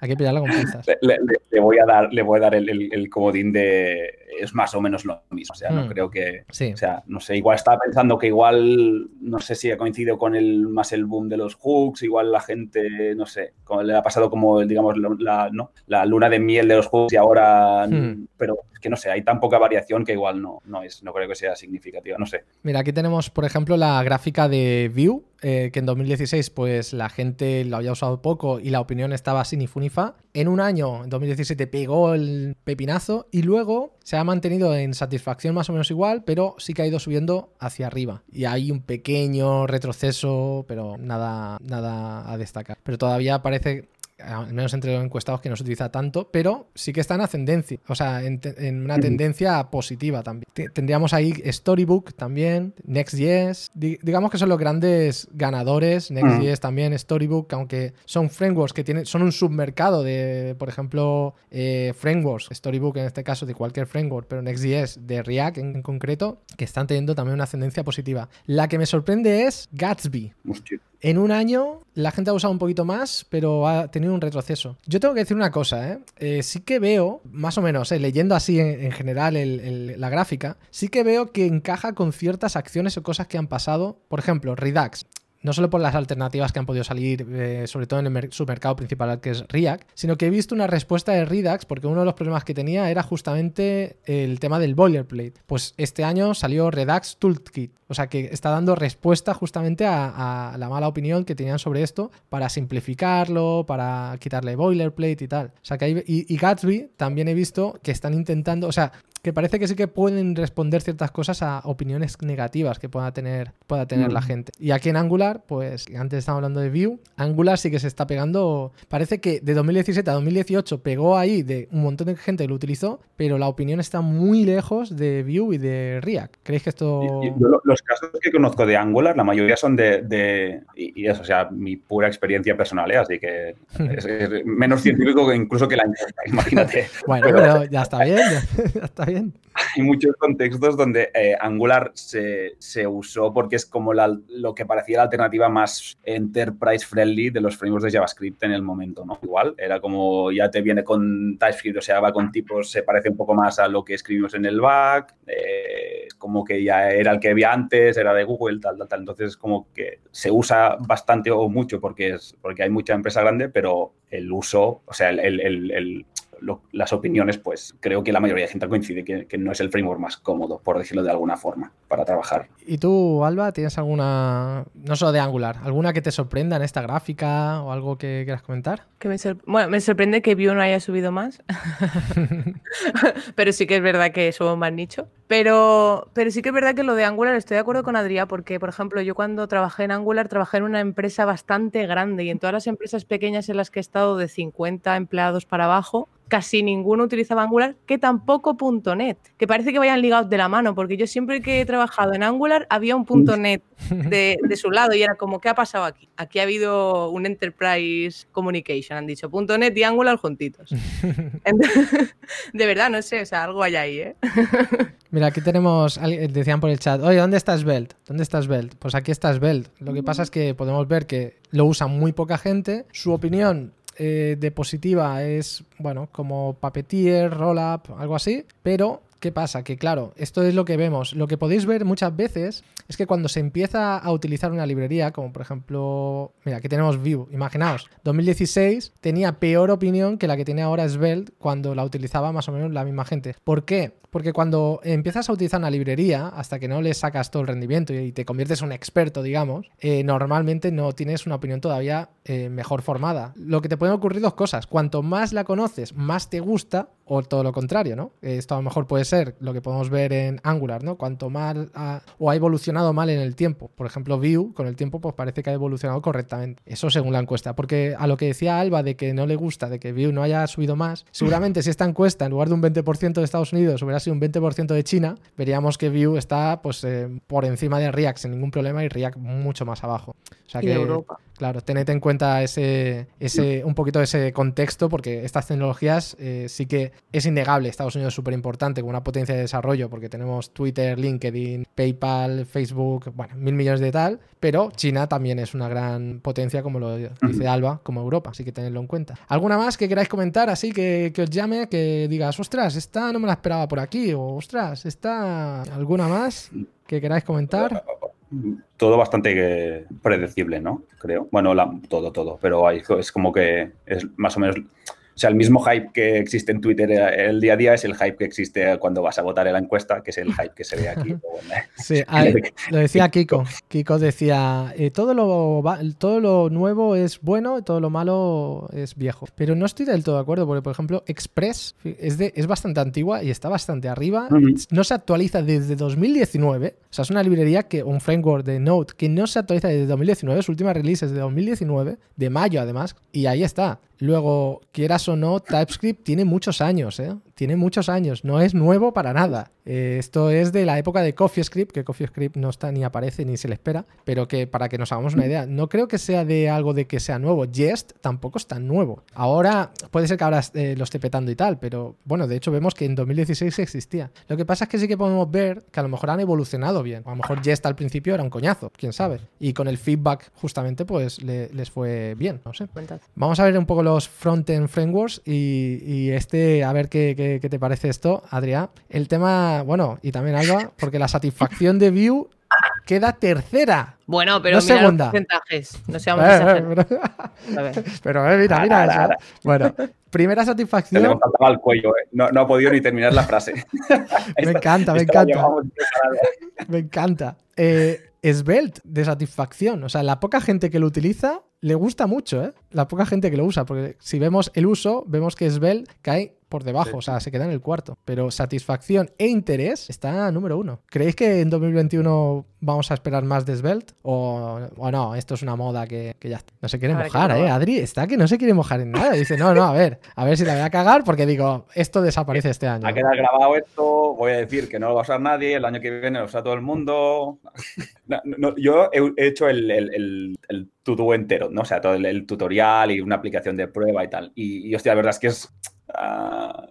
Hay, que pillarla con pinzas. Le, voy a dar, le voy a dar el comodín de es más o menos lo mismo. O sea, no mm. creo que. O sea, no sé, igual estaba pensando que igual, no sé si ha coincidido con el más el boom de los hooks, igual la gente, no sé, le ha pasado como, digamos, la, ¿no? la luna de miel de los hooks y ahora. Mm. Pero es que no sé, hay tan poca variación que igual no, no, es, no creo que sea significativa, no sé. Mira, aquí tenemos, por ejemplo, la gráfica de View, eh, que en 2016 pues la gente lo había usado poco y la opinión estaba sin ni funifa. En un año, en 2017, pegó el pepinazo y luego se ha mantenido en satisfacción más o menos igual, pero sí que ha ido subiendo hacia arriba. Y hay un pequeño retroceso, pero nada, nada a destacar. Pero todavía parece al menos entre los encuestados que no se utiliza tanto, pero sí que está en ascendencia, o sea, en, una tendencia positiva también. Tendríamos ahí Storybook también, Next.js, digamos que son los grandes ganadores, Next.js también, Storybook, aunque son frameworks que tienen, son un submercado de, por ejemplo, eh, frameworks, Storybook en este caso de cualquier framework, pero Next.js de React en, concreto, que están teniendo también una ascendencia positiva. La que me sorprende es Gatsby. En un año la gente ha usado un poquito más, pero ha tenido un retroceso. Yo tengo que decir una cosa, ¿eh? eh sí que veo, más o menos, ¿eh? leyendo así en, general la gráfica, sí que veo que encaja con ciertas acciones o cosas que han pasado. Por ejemplo, Redux no solo por las alternativas que han podido salir, eh, sobre todo en el su mercado principal, que es React, sino que he visto una respuesta de Redux, porque uno de los problemas que tenía era justamente el tema del boilerplate. Pues este año salió Redux Toolkit, o sea que está dando respuesta justamente a, la mala opinión que tenían sobre esto para simplificarlo, para quitarle boilerplate y tal. O sea que y, y Gatsby también he visto que están intentando, o sea, que parece que sí que pueden responder ciertas cosas a opiniones negativas que pueda tener, pueda tener la mm. gente. Y aquí en Angular, pues antes estábamos hablando de Vue, Angular sí que se está pegando, parece que de 2017 a 2018 pegó ahí de un montón de gente que lo utilizó, pero la opinión está muy lejos de Vue y de React. ¿Creéis que esto...? los casos que conozco de Angular, la mayoría son de... y, eso, o sea, mi pura experiencia personal, ¿eh? así que es, menos científico que incluso que la imagínate. bueno, pero, ya está bien, ya está bien. Hay muchos contextos donde eh, Angular se, se, usó porque es como la, lo que parecía la alternativa más enterprise friendly de los frameworks de JavaScript en el momento, ¿no? Igual, era como ya te viene con TypeScript, o sea, va con tipos, se parece un poco más a lo que escribimos en el back, eh, como que ya era el que había antes, era de Google, tal, tal, tal. Entonces, como que se usa bastante o mucho porque, es, porque hay mucha empresa grande, pero el uso, o sea, el, el, el lo, las opiniones, pues creo que la mayoría de gente coincide que, que, no es el framework más cómodo, por decirlo de alguna forma, para trabajar. ¿Y tú, Alba, tienes alguna, no solo de Angular, alguna que te sorprenda en esta gráfica o algo que quieras comentar? Que me bueno, me sorprende que Vue no haya subido más, pero sí que es verdad que somos más nicho. Pero, pero sí que es verdad que lo de Angular estoy de acuerdo con Adrián, porque, por ejemplo, yo cuando trabajé en Angular trabajé en una empresa bastante grande y en todas las empresas pequeñas en las que he estado de 50 empleados para abajo, casi ninguno utilizaba Angular, que tampoco .NET, que parece que vayan ligados de la mano, porque yo siempre que he trabajado en Angular había un .NET de, de, su lado y era como, ¿qué ha pasado aquí? Aquí ha habido un Enterprise Communication, han dicho, .NET y Angular juntitos. de verdad, no sé, o sea, algo hay ahí, ¿eh? Mira, aquí tenemos, decían por el chat, oye, ¿dónde está Svelte? ¿Dónde está Svelte? Pues aquí está Svelte. Lo que pasa es que podemos ver que lo usa muy poca gente. Su opinión eh, de positiva es, bueno, como Puppeteer, Rollup, algo así, pero ¿Qué pasa? Que claro, esto es lo que vemos. Lo que podéis ver muchas veces es que cuando se empieza a utilizar una librería, como por ejemplo, mira, aquí tenemos Vue, imaginaos, 2016 tenía peor opinión que la que tiene ahora Svelte cuando la utilizaba más o menos la misma gente. ¿Por qué? Porque cuando empiezas a utilizar una librería, hasta que no le sacas todo el rendimiento y te conviertes en un experto, digamos, eh, normalmente no tienes una opinión todavía eh, mejor formada. Lo que te pueden ocurrir dos cosas. Cuanto más la conoces, más te gusta, o todo lo contrario, ¿no? Esto a lo mejor puede ser lo que podemos ver en Angular, ¿no? Cuanto mal ha, o ha evolucionado mal en el tiempo. Por ejemplo, Vue con el tiempo pues parece que ha evolucionado correctamente. Eso según la encuesta. Porque a lo que decía Alba de que no le gusta, de que Vue no haya subido más, seguramente si esta encuesta en lugar de un 20% de Estados Unidos hubiera sido un 20% de China, veríamos que Vue está pues eh, por encima de React sin ningún problema y React mucho más abajo. O sea y que, de Europa. Claro, tened en cuenta ese, ese, un poquito ese contexto, porque estas tecnologías eh, sí que es innegable. Estados Unidos es súper importante como una potencia de desarrollo, porque tenemos Twitter, LinkedIn, PayPal, Facebook, bueno, mil millones de tal, pero China también es una gran potencia, como lo dice Alba, como Europa, así que tenedlo en cuenta. ¿Alguna más que queráis comentar así que, que os llame, que digas, ostras, esta no me la esperaba por aquí, o ostras, esta, ¿alguna más que queráis comentar? Todo bastante predecible, ¿no? Creo. Bueno, la, todo, todo. Pero es como que es más o menos o sea, el mismo hype que existe en Twitter eh, el día a día es el hype que existe cuando vas a votar en la encuesta, que es el hype que se ve aquí. sí, lo decía Kiko. Kiko decía, eh, todo, lo, todo lo nuevo es bueno todo lo malo es viejo. Pero no estoy del todo de acuerdo, porque por ejemplo, Express es, de, es bastante antigua y está bastante arriba. No se actualiza desde 2019. O sea, es una librería que, un framework de Node que no se actualiza desde 2019. Su última release es de 2019, de mayo además, y ahí está. Luego, quieras o no, TypeScript tiene muchos años, ¿eh? Tiene muchos años, no es nuevo para nada. Eh, esto es de la época de CoffeeScript, que CoffeeScript no está ni aparece ni se le espera, pero que para que nos hagamos una idea, no creo que sea de algo de que sea nuevo. Jest tampoco es tan nuevo. Ahora, puede ser que ahora eh, lo esté petando y tal, pero bueno, de hecho vemos que en 2016 existía. Lo que pasa es que sí que podemos ver que a lo mejor han evolucionado bien. A lo mejor Jest al principio era un coñazo, quién sabe. Y con el feedback justamente pues le, les fue bien, no sé. Vamos a ver un poco los front-end frameworks y, y, este, a ver qué, qué, qué, te parece esto, Adrián. El tema, bueno, y también Alba, porque la satisfacción de Vue queda tercera. Bueno, pero no mira segunda. los porcentajes. No seamos eh, pero, pero eh, mira, mira eso. Bueno, primera satisfacción. Se le faltaba el cuello, eh. no, no, ha podido ni terminar la frase. me encanta, me encanta. Me encanta. Eh, Svelte de satisfacción. O sea, la poca gente que lo utiliza le gusta mucho, ¿eh? La poca gente que lo usa, porque si vemos el uso, vemos que Svelte cae por debajo, sí. o sea, se queda en el cuarto. Pero satisfacción e interés está número uno. ¿Creéis que en 2021 vamos a esperar más de Svelte? ¿O, o no? Esto es una moda que, que ya no se quiere mojar, ¿eh? Adri está que no se quiere mojar en nada. Dice, no, no, a ver, a ver si la voy a cagar porque digo, esto desaparece este año. Ha quedado grabado esto, voy a decir que no lo va a usar nadie, el año que viene lo usa todo el mundo. no, no, yo he, hecho el, el, el, el to-do entero, ¿no? O sea, todo el, el, tutorial y una aplicación de prueba y tal. Y, y hostia, la verdad es que es ah,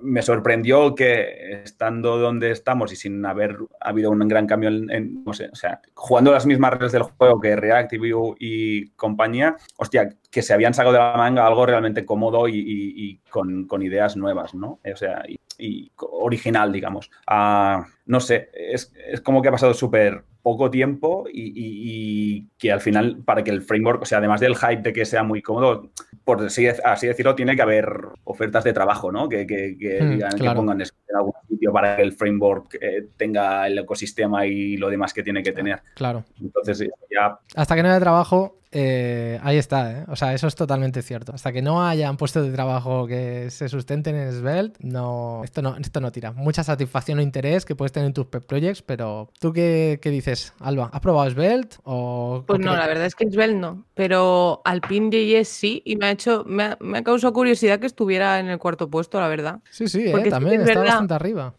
me, sorprendió que estando donde estamos y sin haber habido un gran cambio en, no sé, o sea, jugando las mismas reglas del juego que React, y compañía, hostia, que se habían sacado de la manga algo realmente cómodo y, con, ideas nuevas, ¿no? O sea, y, original, digamos. Ah, no sé, es, es como que ha pasado súper poco tiempo y, que al final, para que el framework, o sea, además del hype de que sea muy cómodo, por así, así decirlo, tiene que haber ofertas de trabajo, ¿no? Que, que, que hmm, digan, que pongan algún sitio para que el framework eh, tenga el ecosistema y lo demás que tiene que tener. Claro. Entonces, ya. Hasta que no haya trabajo, eh, ahí está, ¿eh? O sea, eso es totalmente cierto. Hasta que no hayan puestos de trabajo que se sustenten en Svelte, no, esto no, esto no tira. Mucha satisfacción o interés que puedes tener en tus pet projects, pero ¿tú qué, dices, Alba? ¿Has probado Svelte? O, pues no, la verdad es que Svelte no, pero Alpine.js sí, y me ha hecho, me ha, me ha, causado curiosidad que estuviera en el cuarto puesto, la verdad. Sí, sí, ¿eh? también está bastante arriba.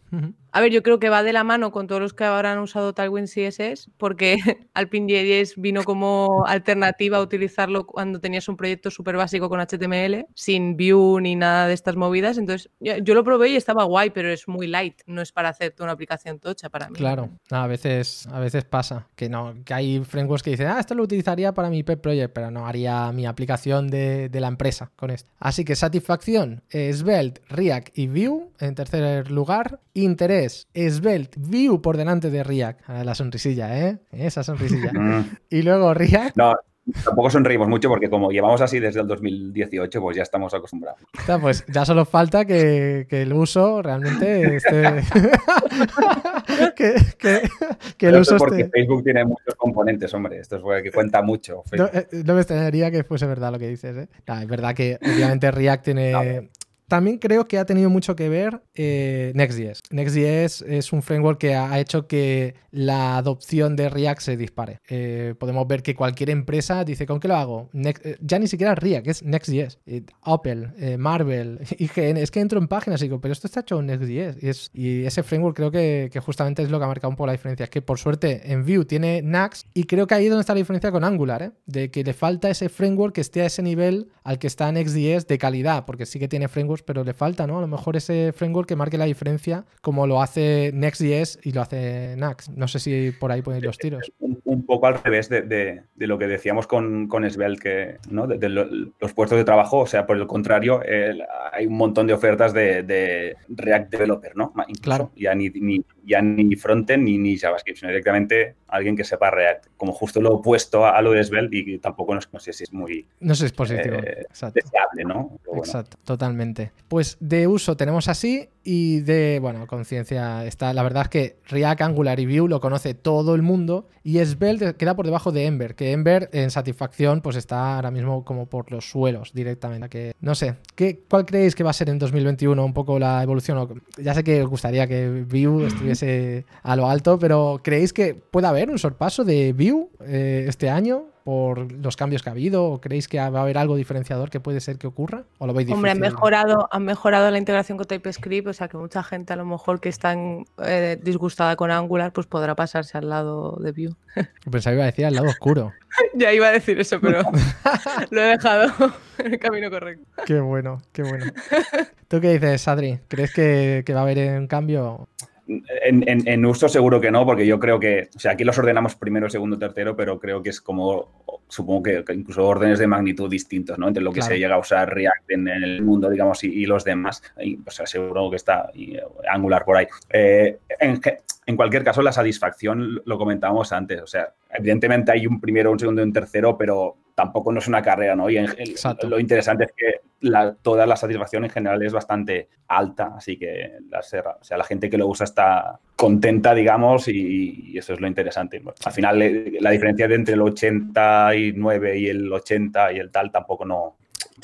A ver, yo creo que va de la mano con todos los que habrán usado Tailwind CSS, porque Alpine.js vino como alternativa a utilizarlo cuando tenías un proyecto súper básico con HTML, sin Vue ni nada de estas movidas. Entonces, yo, lo probé y estaba guay, pero es muy light, no es para hacerte una aplicación tocha para mí. Claro, a veces, a veces pasa que no, que hay frameworks que dicen, ah, esto lo utilizaría para mi pet project, pero no haría mi aplicación de, de la empresa con esto. Así que satisfacción, Svelte, React y Vue en tercer lugar, interés es Svelte, Vue por delante de React. Ah, la sonrisilla, ¿eh? Esa sonrisilla. Mm. y luego React. No, tampoco sonreímos mucho porque como llevamos así desde el 2018, pues ya estamos acostumbrados. pues ya solo falta que, el uso realmente esté... que, el uso porque Facebook tiene muchos componentes, hombre. Esto es que cuenta mucho. Eh, no, me extrañaría que fuese verdad lo que dices, ¿eh? es verdad que obviamente React tiene... También creo que ha tenido mucho que ver eh, Next.js. Next.js es un framework que ha hecho que la adopción de React se dispare. Eh, podemos ver que cualquier empresa dice, ¿con qué lo hago? Eh, ya ni siquiera React, es Next.js. Apple, Marvel, IGN. Es que entro en páginas y digo, pero esto está hecho en Next.js. Y, ese framework creo que, justamente es lo que ha marcado un poco la diferencia. Es que por suerte en Vue tiene Nax y creo que ahí es donde está la diferencia con Angular, de que le falta ese framework que esté a ese nivel al que está Next.js de calidad, porque sí que tiene frameworks pero le falta, ¿no? A lo mejor ese framework que marque la diferencia como lo hace Next.js y lo hace Nax. No sé si por ahí ponéis los tiros. Un, poco al revés de, lo que decíamos con, con Svelte, que, ¿no? De, los puestos de trabajo, o sea, por el contrario, hay un montón de ofertas de, React Developer, ¿no? claro. Ya ni, ni, ya ni frontend ni, ni JavaScript, sino directamente alguien que sepa React, como justo lo opuesto a, lo de Svelte y tampoco no, sé si es muy no sé, es positivo. Eh, deseable, ¿no? Exacto, totalmente. Pues de uso tenemos así y de, bueno, conciencia está. La verdad es que React, Angular y Vue lo conoce todo el mundo y Svelte queda por debajo de Ember, que Ember en satisfacción pues está ahora mismo como por los suelos directamente. Que, no sé, ¿qué, ¿cuál creéis que va a ser en 2021 un poco la evolución? Ya sé que os gustaría que Vue estuviese a lo alto, pero ¿creéis que puede haber un sorpaso de Vue eh, este año? por los cambios que ha habido? ¿O creéis que va a haber algo diferenciador que puede ser que ocurra? ¿O lo veis difícil? Hombre, han mejorado, han mejorado la integración con TypeScript, o sea que mucha gente a lo mejor que está eh, disgustada con Angular, pues podrá pasarse al lado de Vue. Pensaba que iba a decir al lado oscuro. ya iba a decir eso, pero lo he dejado en el camino correcto. Qué bueno, qué bueno. ¿Tú qué dices, Adri? ¿Crees que, que va a haber un cambio? En, uso seguro que no, porque yo creo que, o sea, aquí los ordenamos primero, segundo, tercero, pero creo que es como, supongo que, incluso órdenes de magnitud distintos, ¿no? Entre lo que se llega a usar React en, el mundo, digamos, y, los demás. Y, o sea, seguro que está Angular por ahí. Eh, en, cualquier caso, la satisfacción lo comentábamos antes, o sea, evidentemente hay un primero, un segundo y un tercero, pero tampoco no es una carrera, ¿no? Y lo interesante es que toda la satisfacción en general es bastante alta, así que la, o sea, la gente que lo usa está contenta, digamos, y, eso es lo interesante. Al final, eh, la diferencia entre el 89 y el 80 y el tal tampoco no,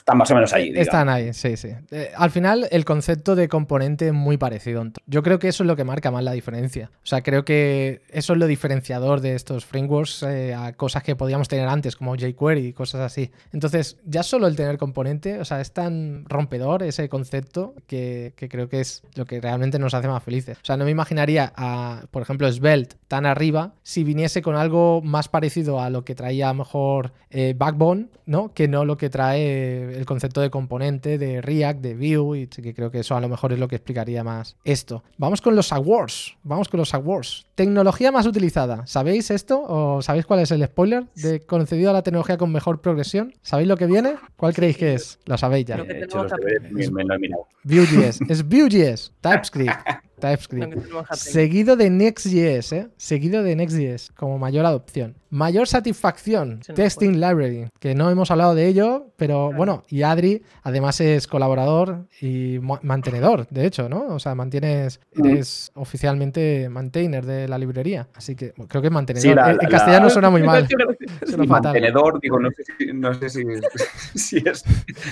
están más o menos ahí. Están ahí, sí, sí. Eh, al final, el concepto de componente es muy parecido. Yo creo que eso es lo que marca más la diferencia. O sea, creo que eso es lo diferenciador de estos frameworks eh, a cosas que podíamos tener antes, como jQuery y cosas así. Entonces, ya solo el tener componente, o sea, es tan rompedor ese concepto que, creo que es lo que realmente nos hace más felices. O sea, no me imaginaría a, por ejemplo, Svelte tan arriba si viniese con algo más parecido a lo que traía mejor eh, Backbone, ¿no? Que no lo que trae el concepto de componente, de React, de Vue, y que creo que eso a lo mejor es lo que explicaría más esto. Vamos con los awards. Vamos con los awards. Tecnología más utilizada. ¿Sabéis esto? ¿O sabéis cuál es el spoiler? De concedido a la tecnología con mejor progresión. ¿Sabéis lo que viene? ¿Cuál creéis que es? Lo sabéis ya. Lo que tenemos mirado. Vue.js. Es Vue.js. TypeScript. TypeScript. Seguido de Next.js, ¿eh? Seguido de Next.js como mayor adopción. Mayor satisfacción, Testing Library, que no hemos hablado de ello, pero Claro. bueno, y Adri además es colaborador y mantenedor, de hecho, ¿no? O sea, mantienes, eres oficialmente maintainer de la librería, así que bueno, creo que es mantenedor. Sí, la- en, en la- castellano la- suena muy mal, suena fatal. mantenedor, digo, no sé si, no sé si, si es.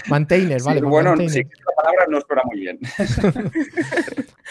Maintainer, sí, vale. bueno, maintainer. sí, la palabra no suena muy bien.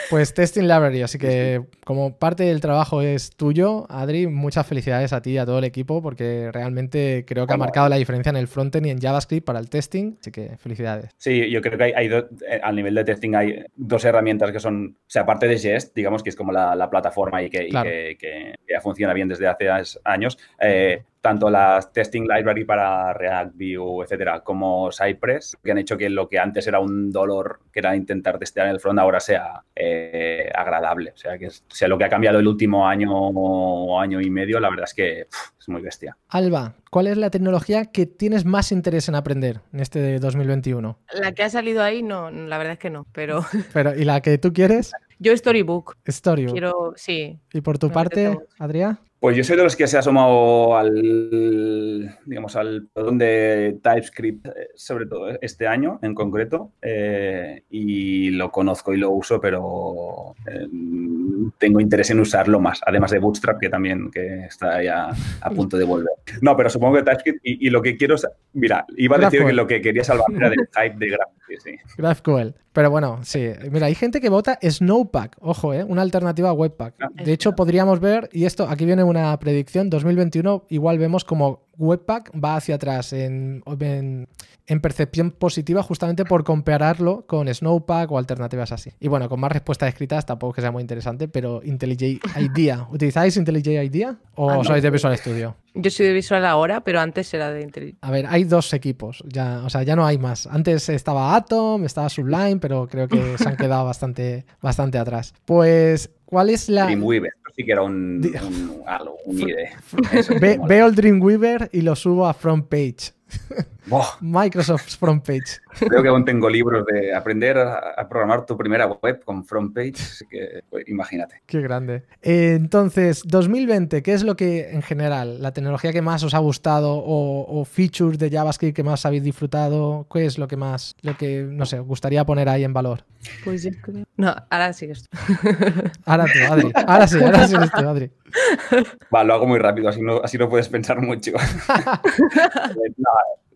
Pues Testing Library, así que como parte del trabajo es tuyo, Adri, muchas felicidades a ti y a todo el equipo porque realmente creo que ha marcado la diferencia en el frontend y en JavaScript para el testing, así que felicidades. Sí, yo creo que hay, hay do- eh, al nivel de testing hay dos herramientas que son, o sea, aparte de Jest, digamos que es como la, la plataforma y, que, Claro. que, que- que ya funciona bien desde hace años, eh, tanto las testing library para React, Vue, etcétera, como Cypress, que han hecho que lo que antes era un dolor, que era intentar testear en el front, ahora sea eh, agradable. O sea, que es- o sea, lo que ha cambiado el último año o año y medio, la verdad es que pff, es muy bestia. Alba, ¿cuál es la tecnología que tienes más interés en aprender en este de 2021? La que ha salido ahí, no, la verdad es que no. Pero Pero, ¿y la que tú quieres? yo Storybook. Storybook. Quiero, sí. ¿Y por tu parte. Adrián? Pues yo soy de los que se ha asomado al, digamos, al perdón de TypeScript, eh, sobre todo este año en concreto, eh, y lo conozco y lo uso, pero eh, tengo interés en usarlo más, además de Bootstrap, que también que está ya a punto de volver. No, pero supongo que TypeScript, y, y lo que quiero, mira, iba a decir GraphQL. que lo que quería salvar era del hype de GraphQL, sí. GraphQL. Pero bueno, sí. Mira, hay gente que vota Snowpack. Ojo, ¿eh? Una alternativa a Webpack. Ah. De hecho, podríamos ver, y esto, aquí viene una predicción, 2021, igual vemos como Webpack va hacia atrás en, en, en percepción positiva justamente por compararlo con Snowpack o alternativas así. Y bueno, con más respuestas escritas tampoco es que sea muy interesante, pero IntelliJ IDEA. ¿Utilizáis IntelliJ IDEA o Ah, no. sois de Visual Studio? Yo soy de visual ahora, pero antes era de Intel. A ver, hay dos equipos, ya, o sea, ya no hay más. Antes estaba Atom, estaba Sublime, pero creo que se han quedado bastante, bastante atrás. Pues, ¿cuál es la... Dreamweaver, sí que era un, un, algo, un IDE. Ve- veo el Dreamweaver y lo subo a Front Page. Buah. Microsoft Front Page. Creo que aún tengo libros de aprender a, a programar tu primera web con front page, así que pues, imagínate. Qué grande. Eh, entonces, 2020, ¿qué es lo que en general, la tecnología que más os ha gustado o, o features de JavaScript que más habéis disfrutado? ¿Qué es lo que más, lo que, no sé, os gustaría poner ahí en valor? Pues yo creo. No, ahora sí que estoy. Ahora tú, Adri. Ahora sí, ahora sí tú, Adri. Va, lo hago muy rápido, así no, así no puedes pensar mucho. no,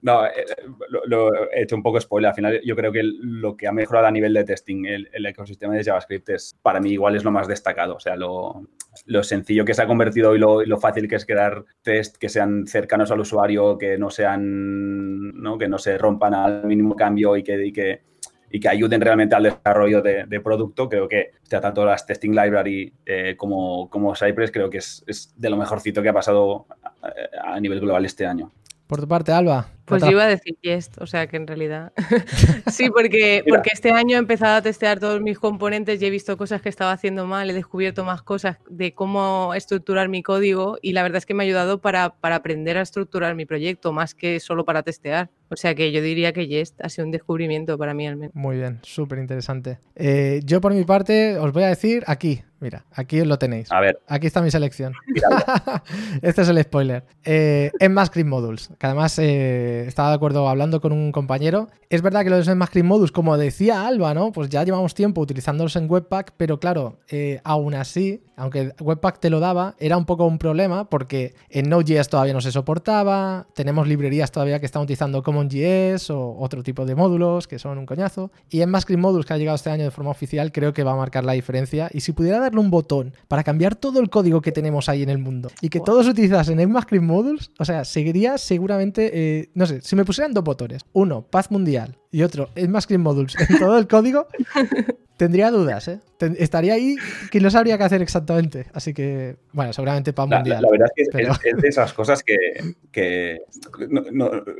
no, eh, lo, lo he hecho un poco spoiler. Al final, yo creo que lo que ha mejorado a nivel de testing el, ecosistema de JavaScript es, para mí, igual es lo más destacado. O sea, lo, lo sencillo que se ha convertido y lo, lo fácil que es crear test que sean cercanos al usuario, que no sean, ¿no? que no se rompan al mínimo cambio y que, y que, y que ayuden realmente al desarrollo de, de producto. Creo que tanto las testing library eh, como, como Cypress creo que es, es de lo mejorcito que ha pasado a, a nivel global este año. Por tu parte, Alba. Pues yo iba a decir Jest, o sea que en realidad. sí, porque, Mira. porque este año he empezado a testear todos mis componentes y he visto cosas que estaba haciendo mal, he descubierto más cosas de cómo estructurar mi código y la verdad es que me ha ayudado para, para aprender a estructurar mi proyecto, más que solo para testear. O sea que yo diría que Jest ha sido un descubrimiento para mí al menos. Muy bien, súper interesante. Eh, yo por mi parte os voy a decir aquí, mira, aquí lo tenéis. A ver, Aquí está mi selección. este es el spoiler. Eh, ECMAScript Modules, que además eh, estaba de acuerdo hablando con un compañero. Es verdad que los ECMAScript Modules, como decía Alba, ¿no? Pues ya llevamos tiempo utilizándolos en Webpack, pero claro, eh, aún así, aunque Webpack te lo daba, era un poco un problema porque en Node.js todavía no se soportaba, tenemos librerías todavía que están utilizando CommonJS o otro tipo de módulos que son un coñazo. Y en ECMAScript Modules, que ha llegado este año de forma oficial, creo que va a marcar la diferencia. Y si pudiera darle un botón para cambiar todo el código que tenemos ahí en el mundo y que todos utilizasen ECMAScript Modules, o sea, seguiría seguramente, eh, no no sé, si me pusieran dos botones, uno, paz mundial, y otro, el Masking Modules, en todo el código, tendría dudas, ¿eh? estaría ahí que no sabría qué hacer exactamente. Así que, bueno, seguramente paz mundial. La, verdad es que es, de esas cosas que,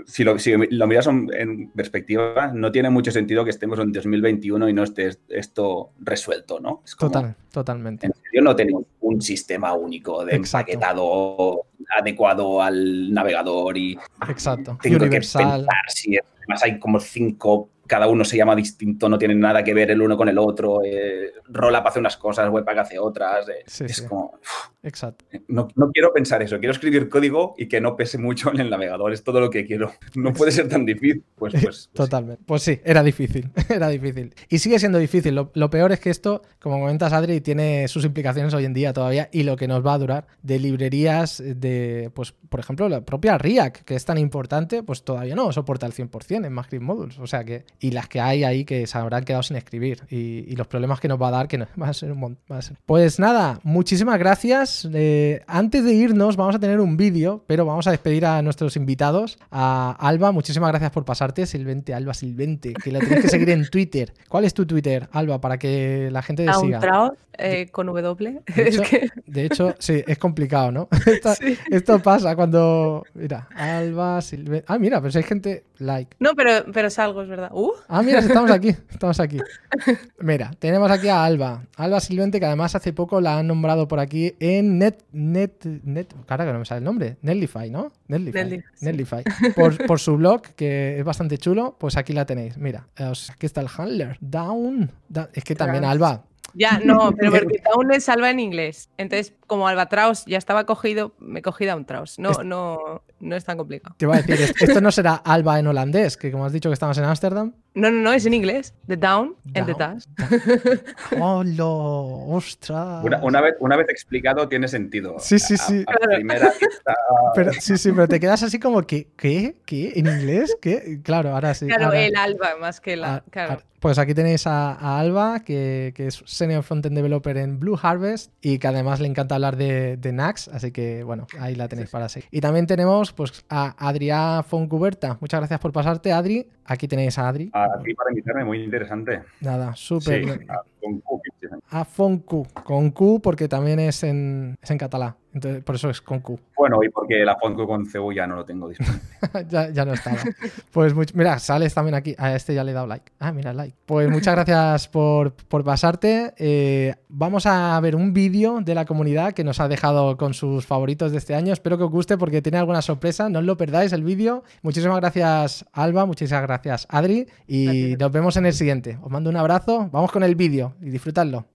si, lo, si, lo, miras en perspectiva, no tiene mucho sentido que estemos en 2021 y no esté esto resuelto, ¿no? Total, totalmente. En serio, no tenemos un sistema único de empaquetado adecuado al navegador y Exacto. tengo que pensar si además hay como cinco cada uno se llama distinto, no tienen nada que ver el uno con el otro. Eh, Rollup hace unas cosas, Webpack hace otras. Eh, es como. Exacto. No, quiero pensar eso, quiero escribir código y que no pese mucho en el navegador, es todo lo que quiero. No puede ser tan difícil. Pues, pues, pues Totalmente. Pues sí, era difícil, era difícil. Y sigue siendo difícil. Lo, peor es que esto, como comentas Adri, tiene sus implicaciones hoy en día todavía y lo que nos va a durar de librerías de, pues, por ejemplo, la propia React, que es tan importante, pues todavía no soporta el 100% en MaxScript Modules. O sea que y las que hay ahí que se habrán quedado sin escribir y, los problemas que nos va a dar que no, va a ser un montón. Pues nada, muchísimas gracias. Eh, antes de irnos vamos a tener un vídeo, pero vamos a despedir a nuestros invitados. A Alba, muchísimas gracias por pasarte, Silvente, Alba Silvente, que la tenéis que seguir en Twitter. ¿Cuál es tu Twitter, Alba, para que la gente te siga? Eh, con W. De hecho, sí, es complicado, ¿no? Esto, pasa cuando. Mira, Alba, Silvente. Ah, mira, pero si hay gente like. No, pero, pero salgo, es verdad. Uh. Ah, mira, estamos aquí. Estamos aquí. Mira, tenemos aquí a Alba. Alba Silvente, que además hace poco la han nombrado por aquí en Net. Net. Net. Cara, que no me sale el nombre. Netlify, ¿no? Netlify. Netlify. Por, su blog, que es bastante chulo, pues aquí la tenéis. Mira, aquí está el handler. Down. Es que también Alba. Ya, no, pero porque Down es salva en inglés. Entonces, como Albatraus ya estaba cogido, me cogí Traus. No, no, no es tan complicado. Te iba a decir, esto no será Alba en holandés, que como has dicho que estamos en Ámsterdam. No, no, no, es en inglés. The Down, and the Task. ¡Hola! ¡Ostras! Una, vez, una vez explicado tiene sentido. Sí, sí, sí. primera pero, sí, sí, pero te quedas así como que, ¿qué? ¿Qué? ¿En inglés? ¿Qué? Claro, ahora sí. Claro, el Alba más que la. claro. Pues aquí tenéis a, Alba, que, que, es Senior Frontend Developer en Blue Harvest y que además le encanta hablar de, de Nax, así que bueno, ahí la tenéis para seguir. Y también tenemos pues a Adrià Foncuberta. Muchas gracias por pasarte, Adri. Aquí tenéis a Adri. A ti para invitarme, muy interesante. Nada, súper. a Foncu, con Q porque también es en, es en catalán. Entonces, por eso es con Q. Bueno, y porque la Foncu con cebolla no lo tengo disponible. ya, ya, no estaba. Pues mira, sales también aquí. A este ya le he dado like. Ah, mira, like. Pues muchas gracias por, por pasarte. Eh, vamos a ver un vídeo de la comunidad que nos ha dejado con sus favoritos de este año. Espero que os guste porque tiene alguna sorpresa. No os lo perdáis el vídeo. Muchísimas gracias, Alba. Muchísimas gracias, Adri. Y nos vemos en el siguiente. Os mando un abrazo. Vamos con el vídeo y disfrutadlo.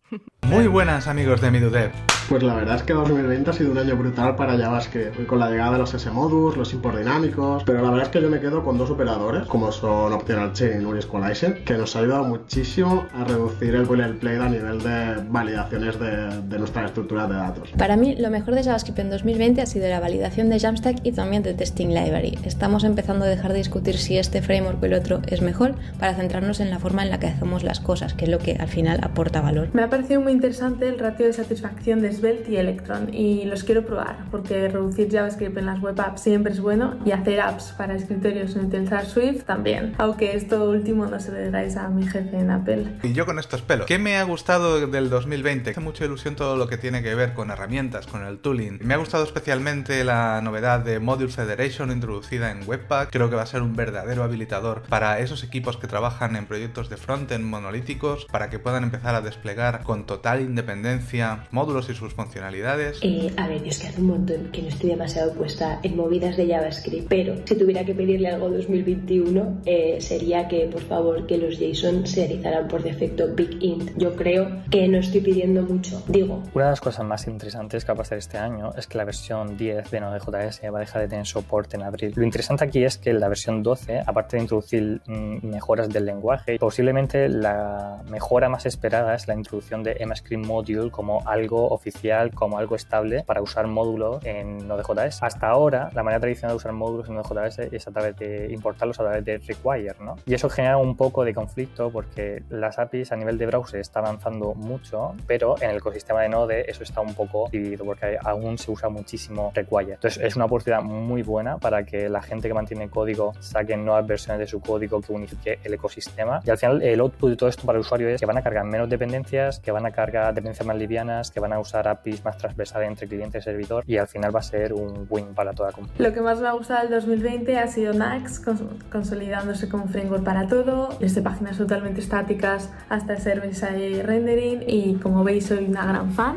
Muy buenas amigos de MiduDev. Pues la verdad es que 2020 ha sido un año brutal para JavaScript, con la llegada de los S-Modules, los import dinámicos, pero la verdad es que yo me quedo con dos operadores, como son Optional Chain y Squalizer, que nos ha ayudado muchísimo a reducir el boilerplate a nivel de validaciones de, de nuestras estructuras de datos. Para mí, lo mejor de JavaScript en 2020 ha sido la validación de Jamstack y también de Testing Library. Estamos empezando a dejar de discutir si este framework o el otro es mejor para centrarnos en la forma en la que hacemos las cosas, que es lo que al final aporta valor. Me ha parecido muy interesante el ratio de satisfacción de Svelte y Electron y los quiero probar porque reducir JavaScript en las web apps siempre es bueno y hacer apps para escritorios sin utilizar Swift también, aunque esto último no se lo digáis a mi jefe en Apple. Y yo con estos pelos. ¿Qué me ha gustado del 2020? Me hace mucha ilusión todo lo que tiene que ver con herramientas, con el tooling. Me ha gustado especialmente la novedad de Module Federation introducida en Webpack. Creo que va a ser un verdadero habilitador para esos equipos que trabajan en proyectos de frontend monolíticos para que puedan empezar a desplegar con total independencia módulos y sus funcionalidades eh, a ver, es que hace un montón que no estoy demasiado puesta en movidas de JavaScript, pero si tuviera que pedirle algo 2021 eh, sería que por favor que los JSON se realizaran por defecto Big Int. Yo creo que no estoy pidiendo mucho, digo. Una de las cosas más interesantes que va a pasar este año es que la versión 10 de Node.js va a dejar de tener soporte en abril. Lo interesante aquí es que la versión 12, aparte de introducir mm, mejoras del lenguaje, posiblemente la mejora más esperada es la introducción de EMAScript Module como algo oficial, como algo estable para usar módulos en Node.js. Hasta ahora, la manera tradicional de usar módulos en Node.js es a través de importarlos a través de require, ¿no? Y eso genera un poco de conflicto porque las APIs a nivel de browser está avanzando mucho, pero en el ecosistema de Node eso está un poco dividido porque aún se usa muchísimo require. Entonces es una oportunidad muy buena para que la gente que mantiene código saquen nuevas versiones de su código que unifique el ecosistema. Y al final el output de todo esto para el usuario es que van a cargar menos dependencias, que van a cargar dependencias más livianas, que van a usar APIs más transversales entre cliente y servidor y al final va a ser un win para toda la comunidad. Lo que más me ha gustado del 2020 ha sido Nax, consolidándose como framework para todo, desde páginas totalmente estáticas hasta server-side rendering y como veis soy una gran fan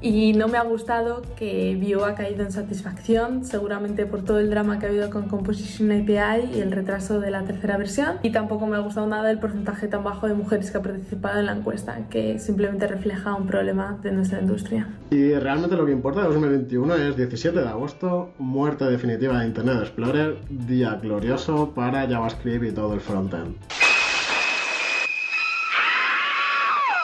y no me ha gustado que Vue ha caído en satisfacción, seguramente por todo el drama que ha habido con Composition API y el retraso de la tercera versión. Y tampoco me ha gustado nada el porcentaje tan bajo de mujeres que ha participado en la encuesta, que simplemente refleja un problema de nuestra industria. Y realmente lo que importa de 2021 es 17 de agosto, muerte definitiva de Internet Explorer, día glorioso para JavaScript y todo el frontend.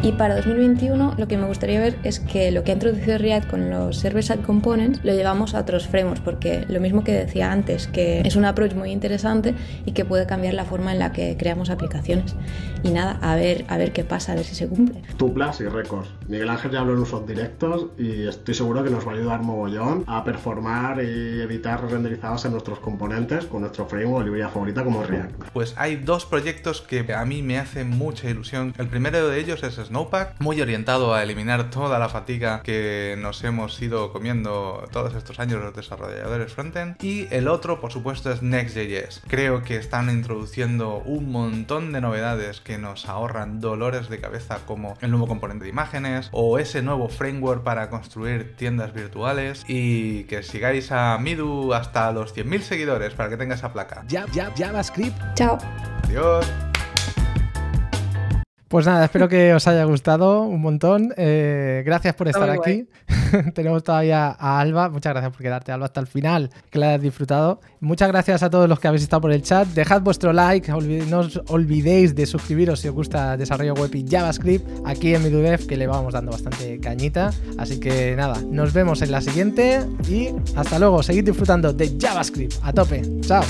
Y para 2021 lo que me gustaría ver es que lo que ha introducido React con los server-side components lo llevamos a otros frameworks, porque lo mismo que decía antes, que es un approach muy interesante y que puede cambiar la forma en la que creamos aplicaciones. Y nada, a ver, a ver qué pasa, a ver si se cumple. Tuplas y récords. Miguel Ángel ya habló en usos directos y estoy seguro que nos va a ayudar mogollón a performar y evitar renderizados en nuestros componentes con nuestro framework o librería favorita como React. Pues hay dos proyectos que a mí me hacen mucha ilusión. El primero de ellos es Snowpack, muy orientado a eliminar toda la fatiga que nos hemos ido comiendo todos estos años los desarrolladores frontend. Y el otro, por supuesto, es Next.js. Creo que están introduciendo un montón de novedades que nos ahorran dolores de cabeza como el nuevo componente de imágenes o ese nuevo framework para construir tiendas virtuales y que sigáis a Midu hasta los 100.000 seguidores para que tenga esa placa. Ya, ya, JavaScript. Chao. Adiós. Pues nada, espero que os haya gustado un montón. Eh, gracias por estar aquí. Tenemos todavía a Alba. Muchas gracias por quedarte, Alba, hasta el final, que la hayas disfrutado. Muchas gracias a todos los que habéis estado por el chat. Dejad vuestro like. no os olvidéis de suscribiros si os gusta desarrollo web y JavaScript aquí en MiduDev, que le vamos dando bastante cañita. Así que nada, nos vemos en la siguiente y hasta luego. Seguid disfrutando de JavaScript. A tope. Chao.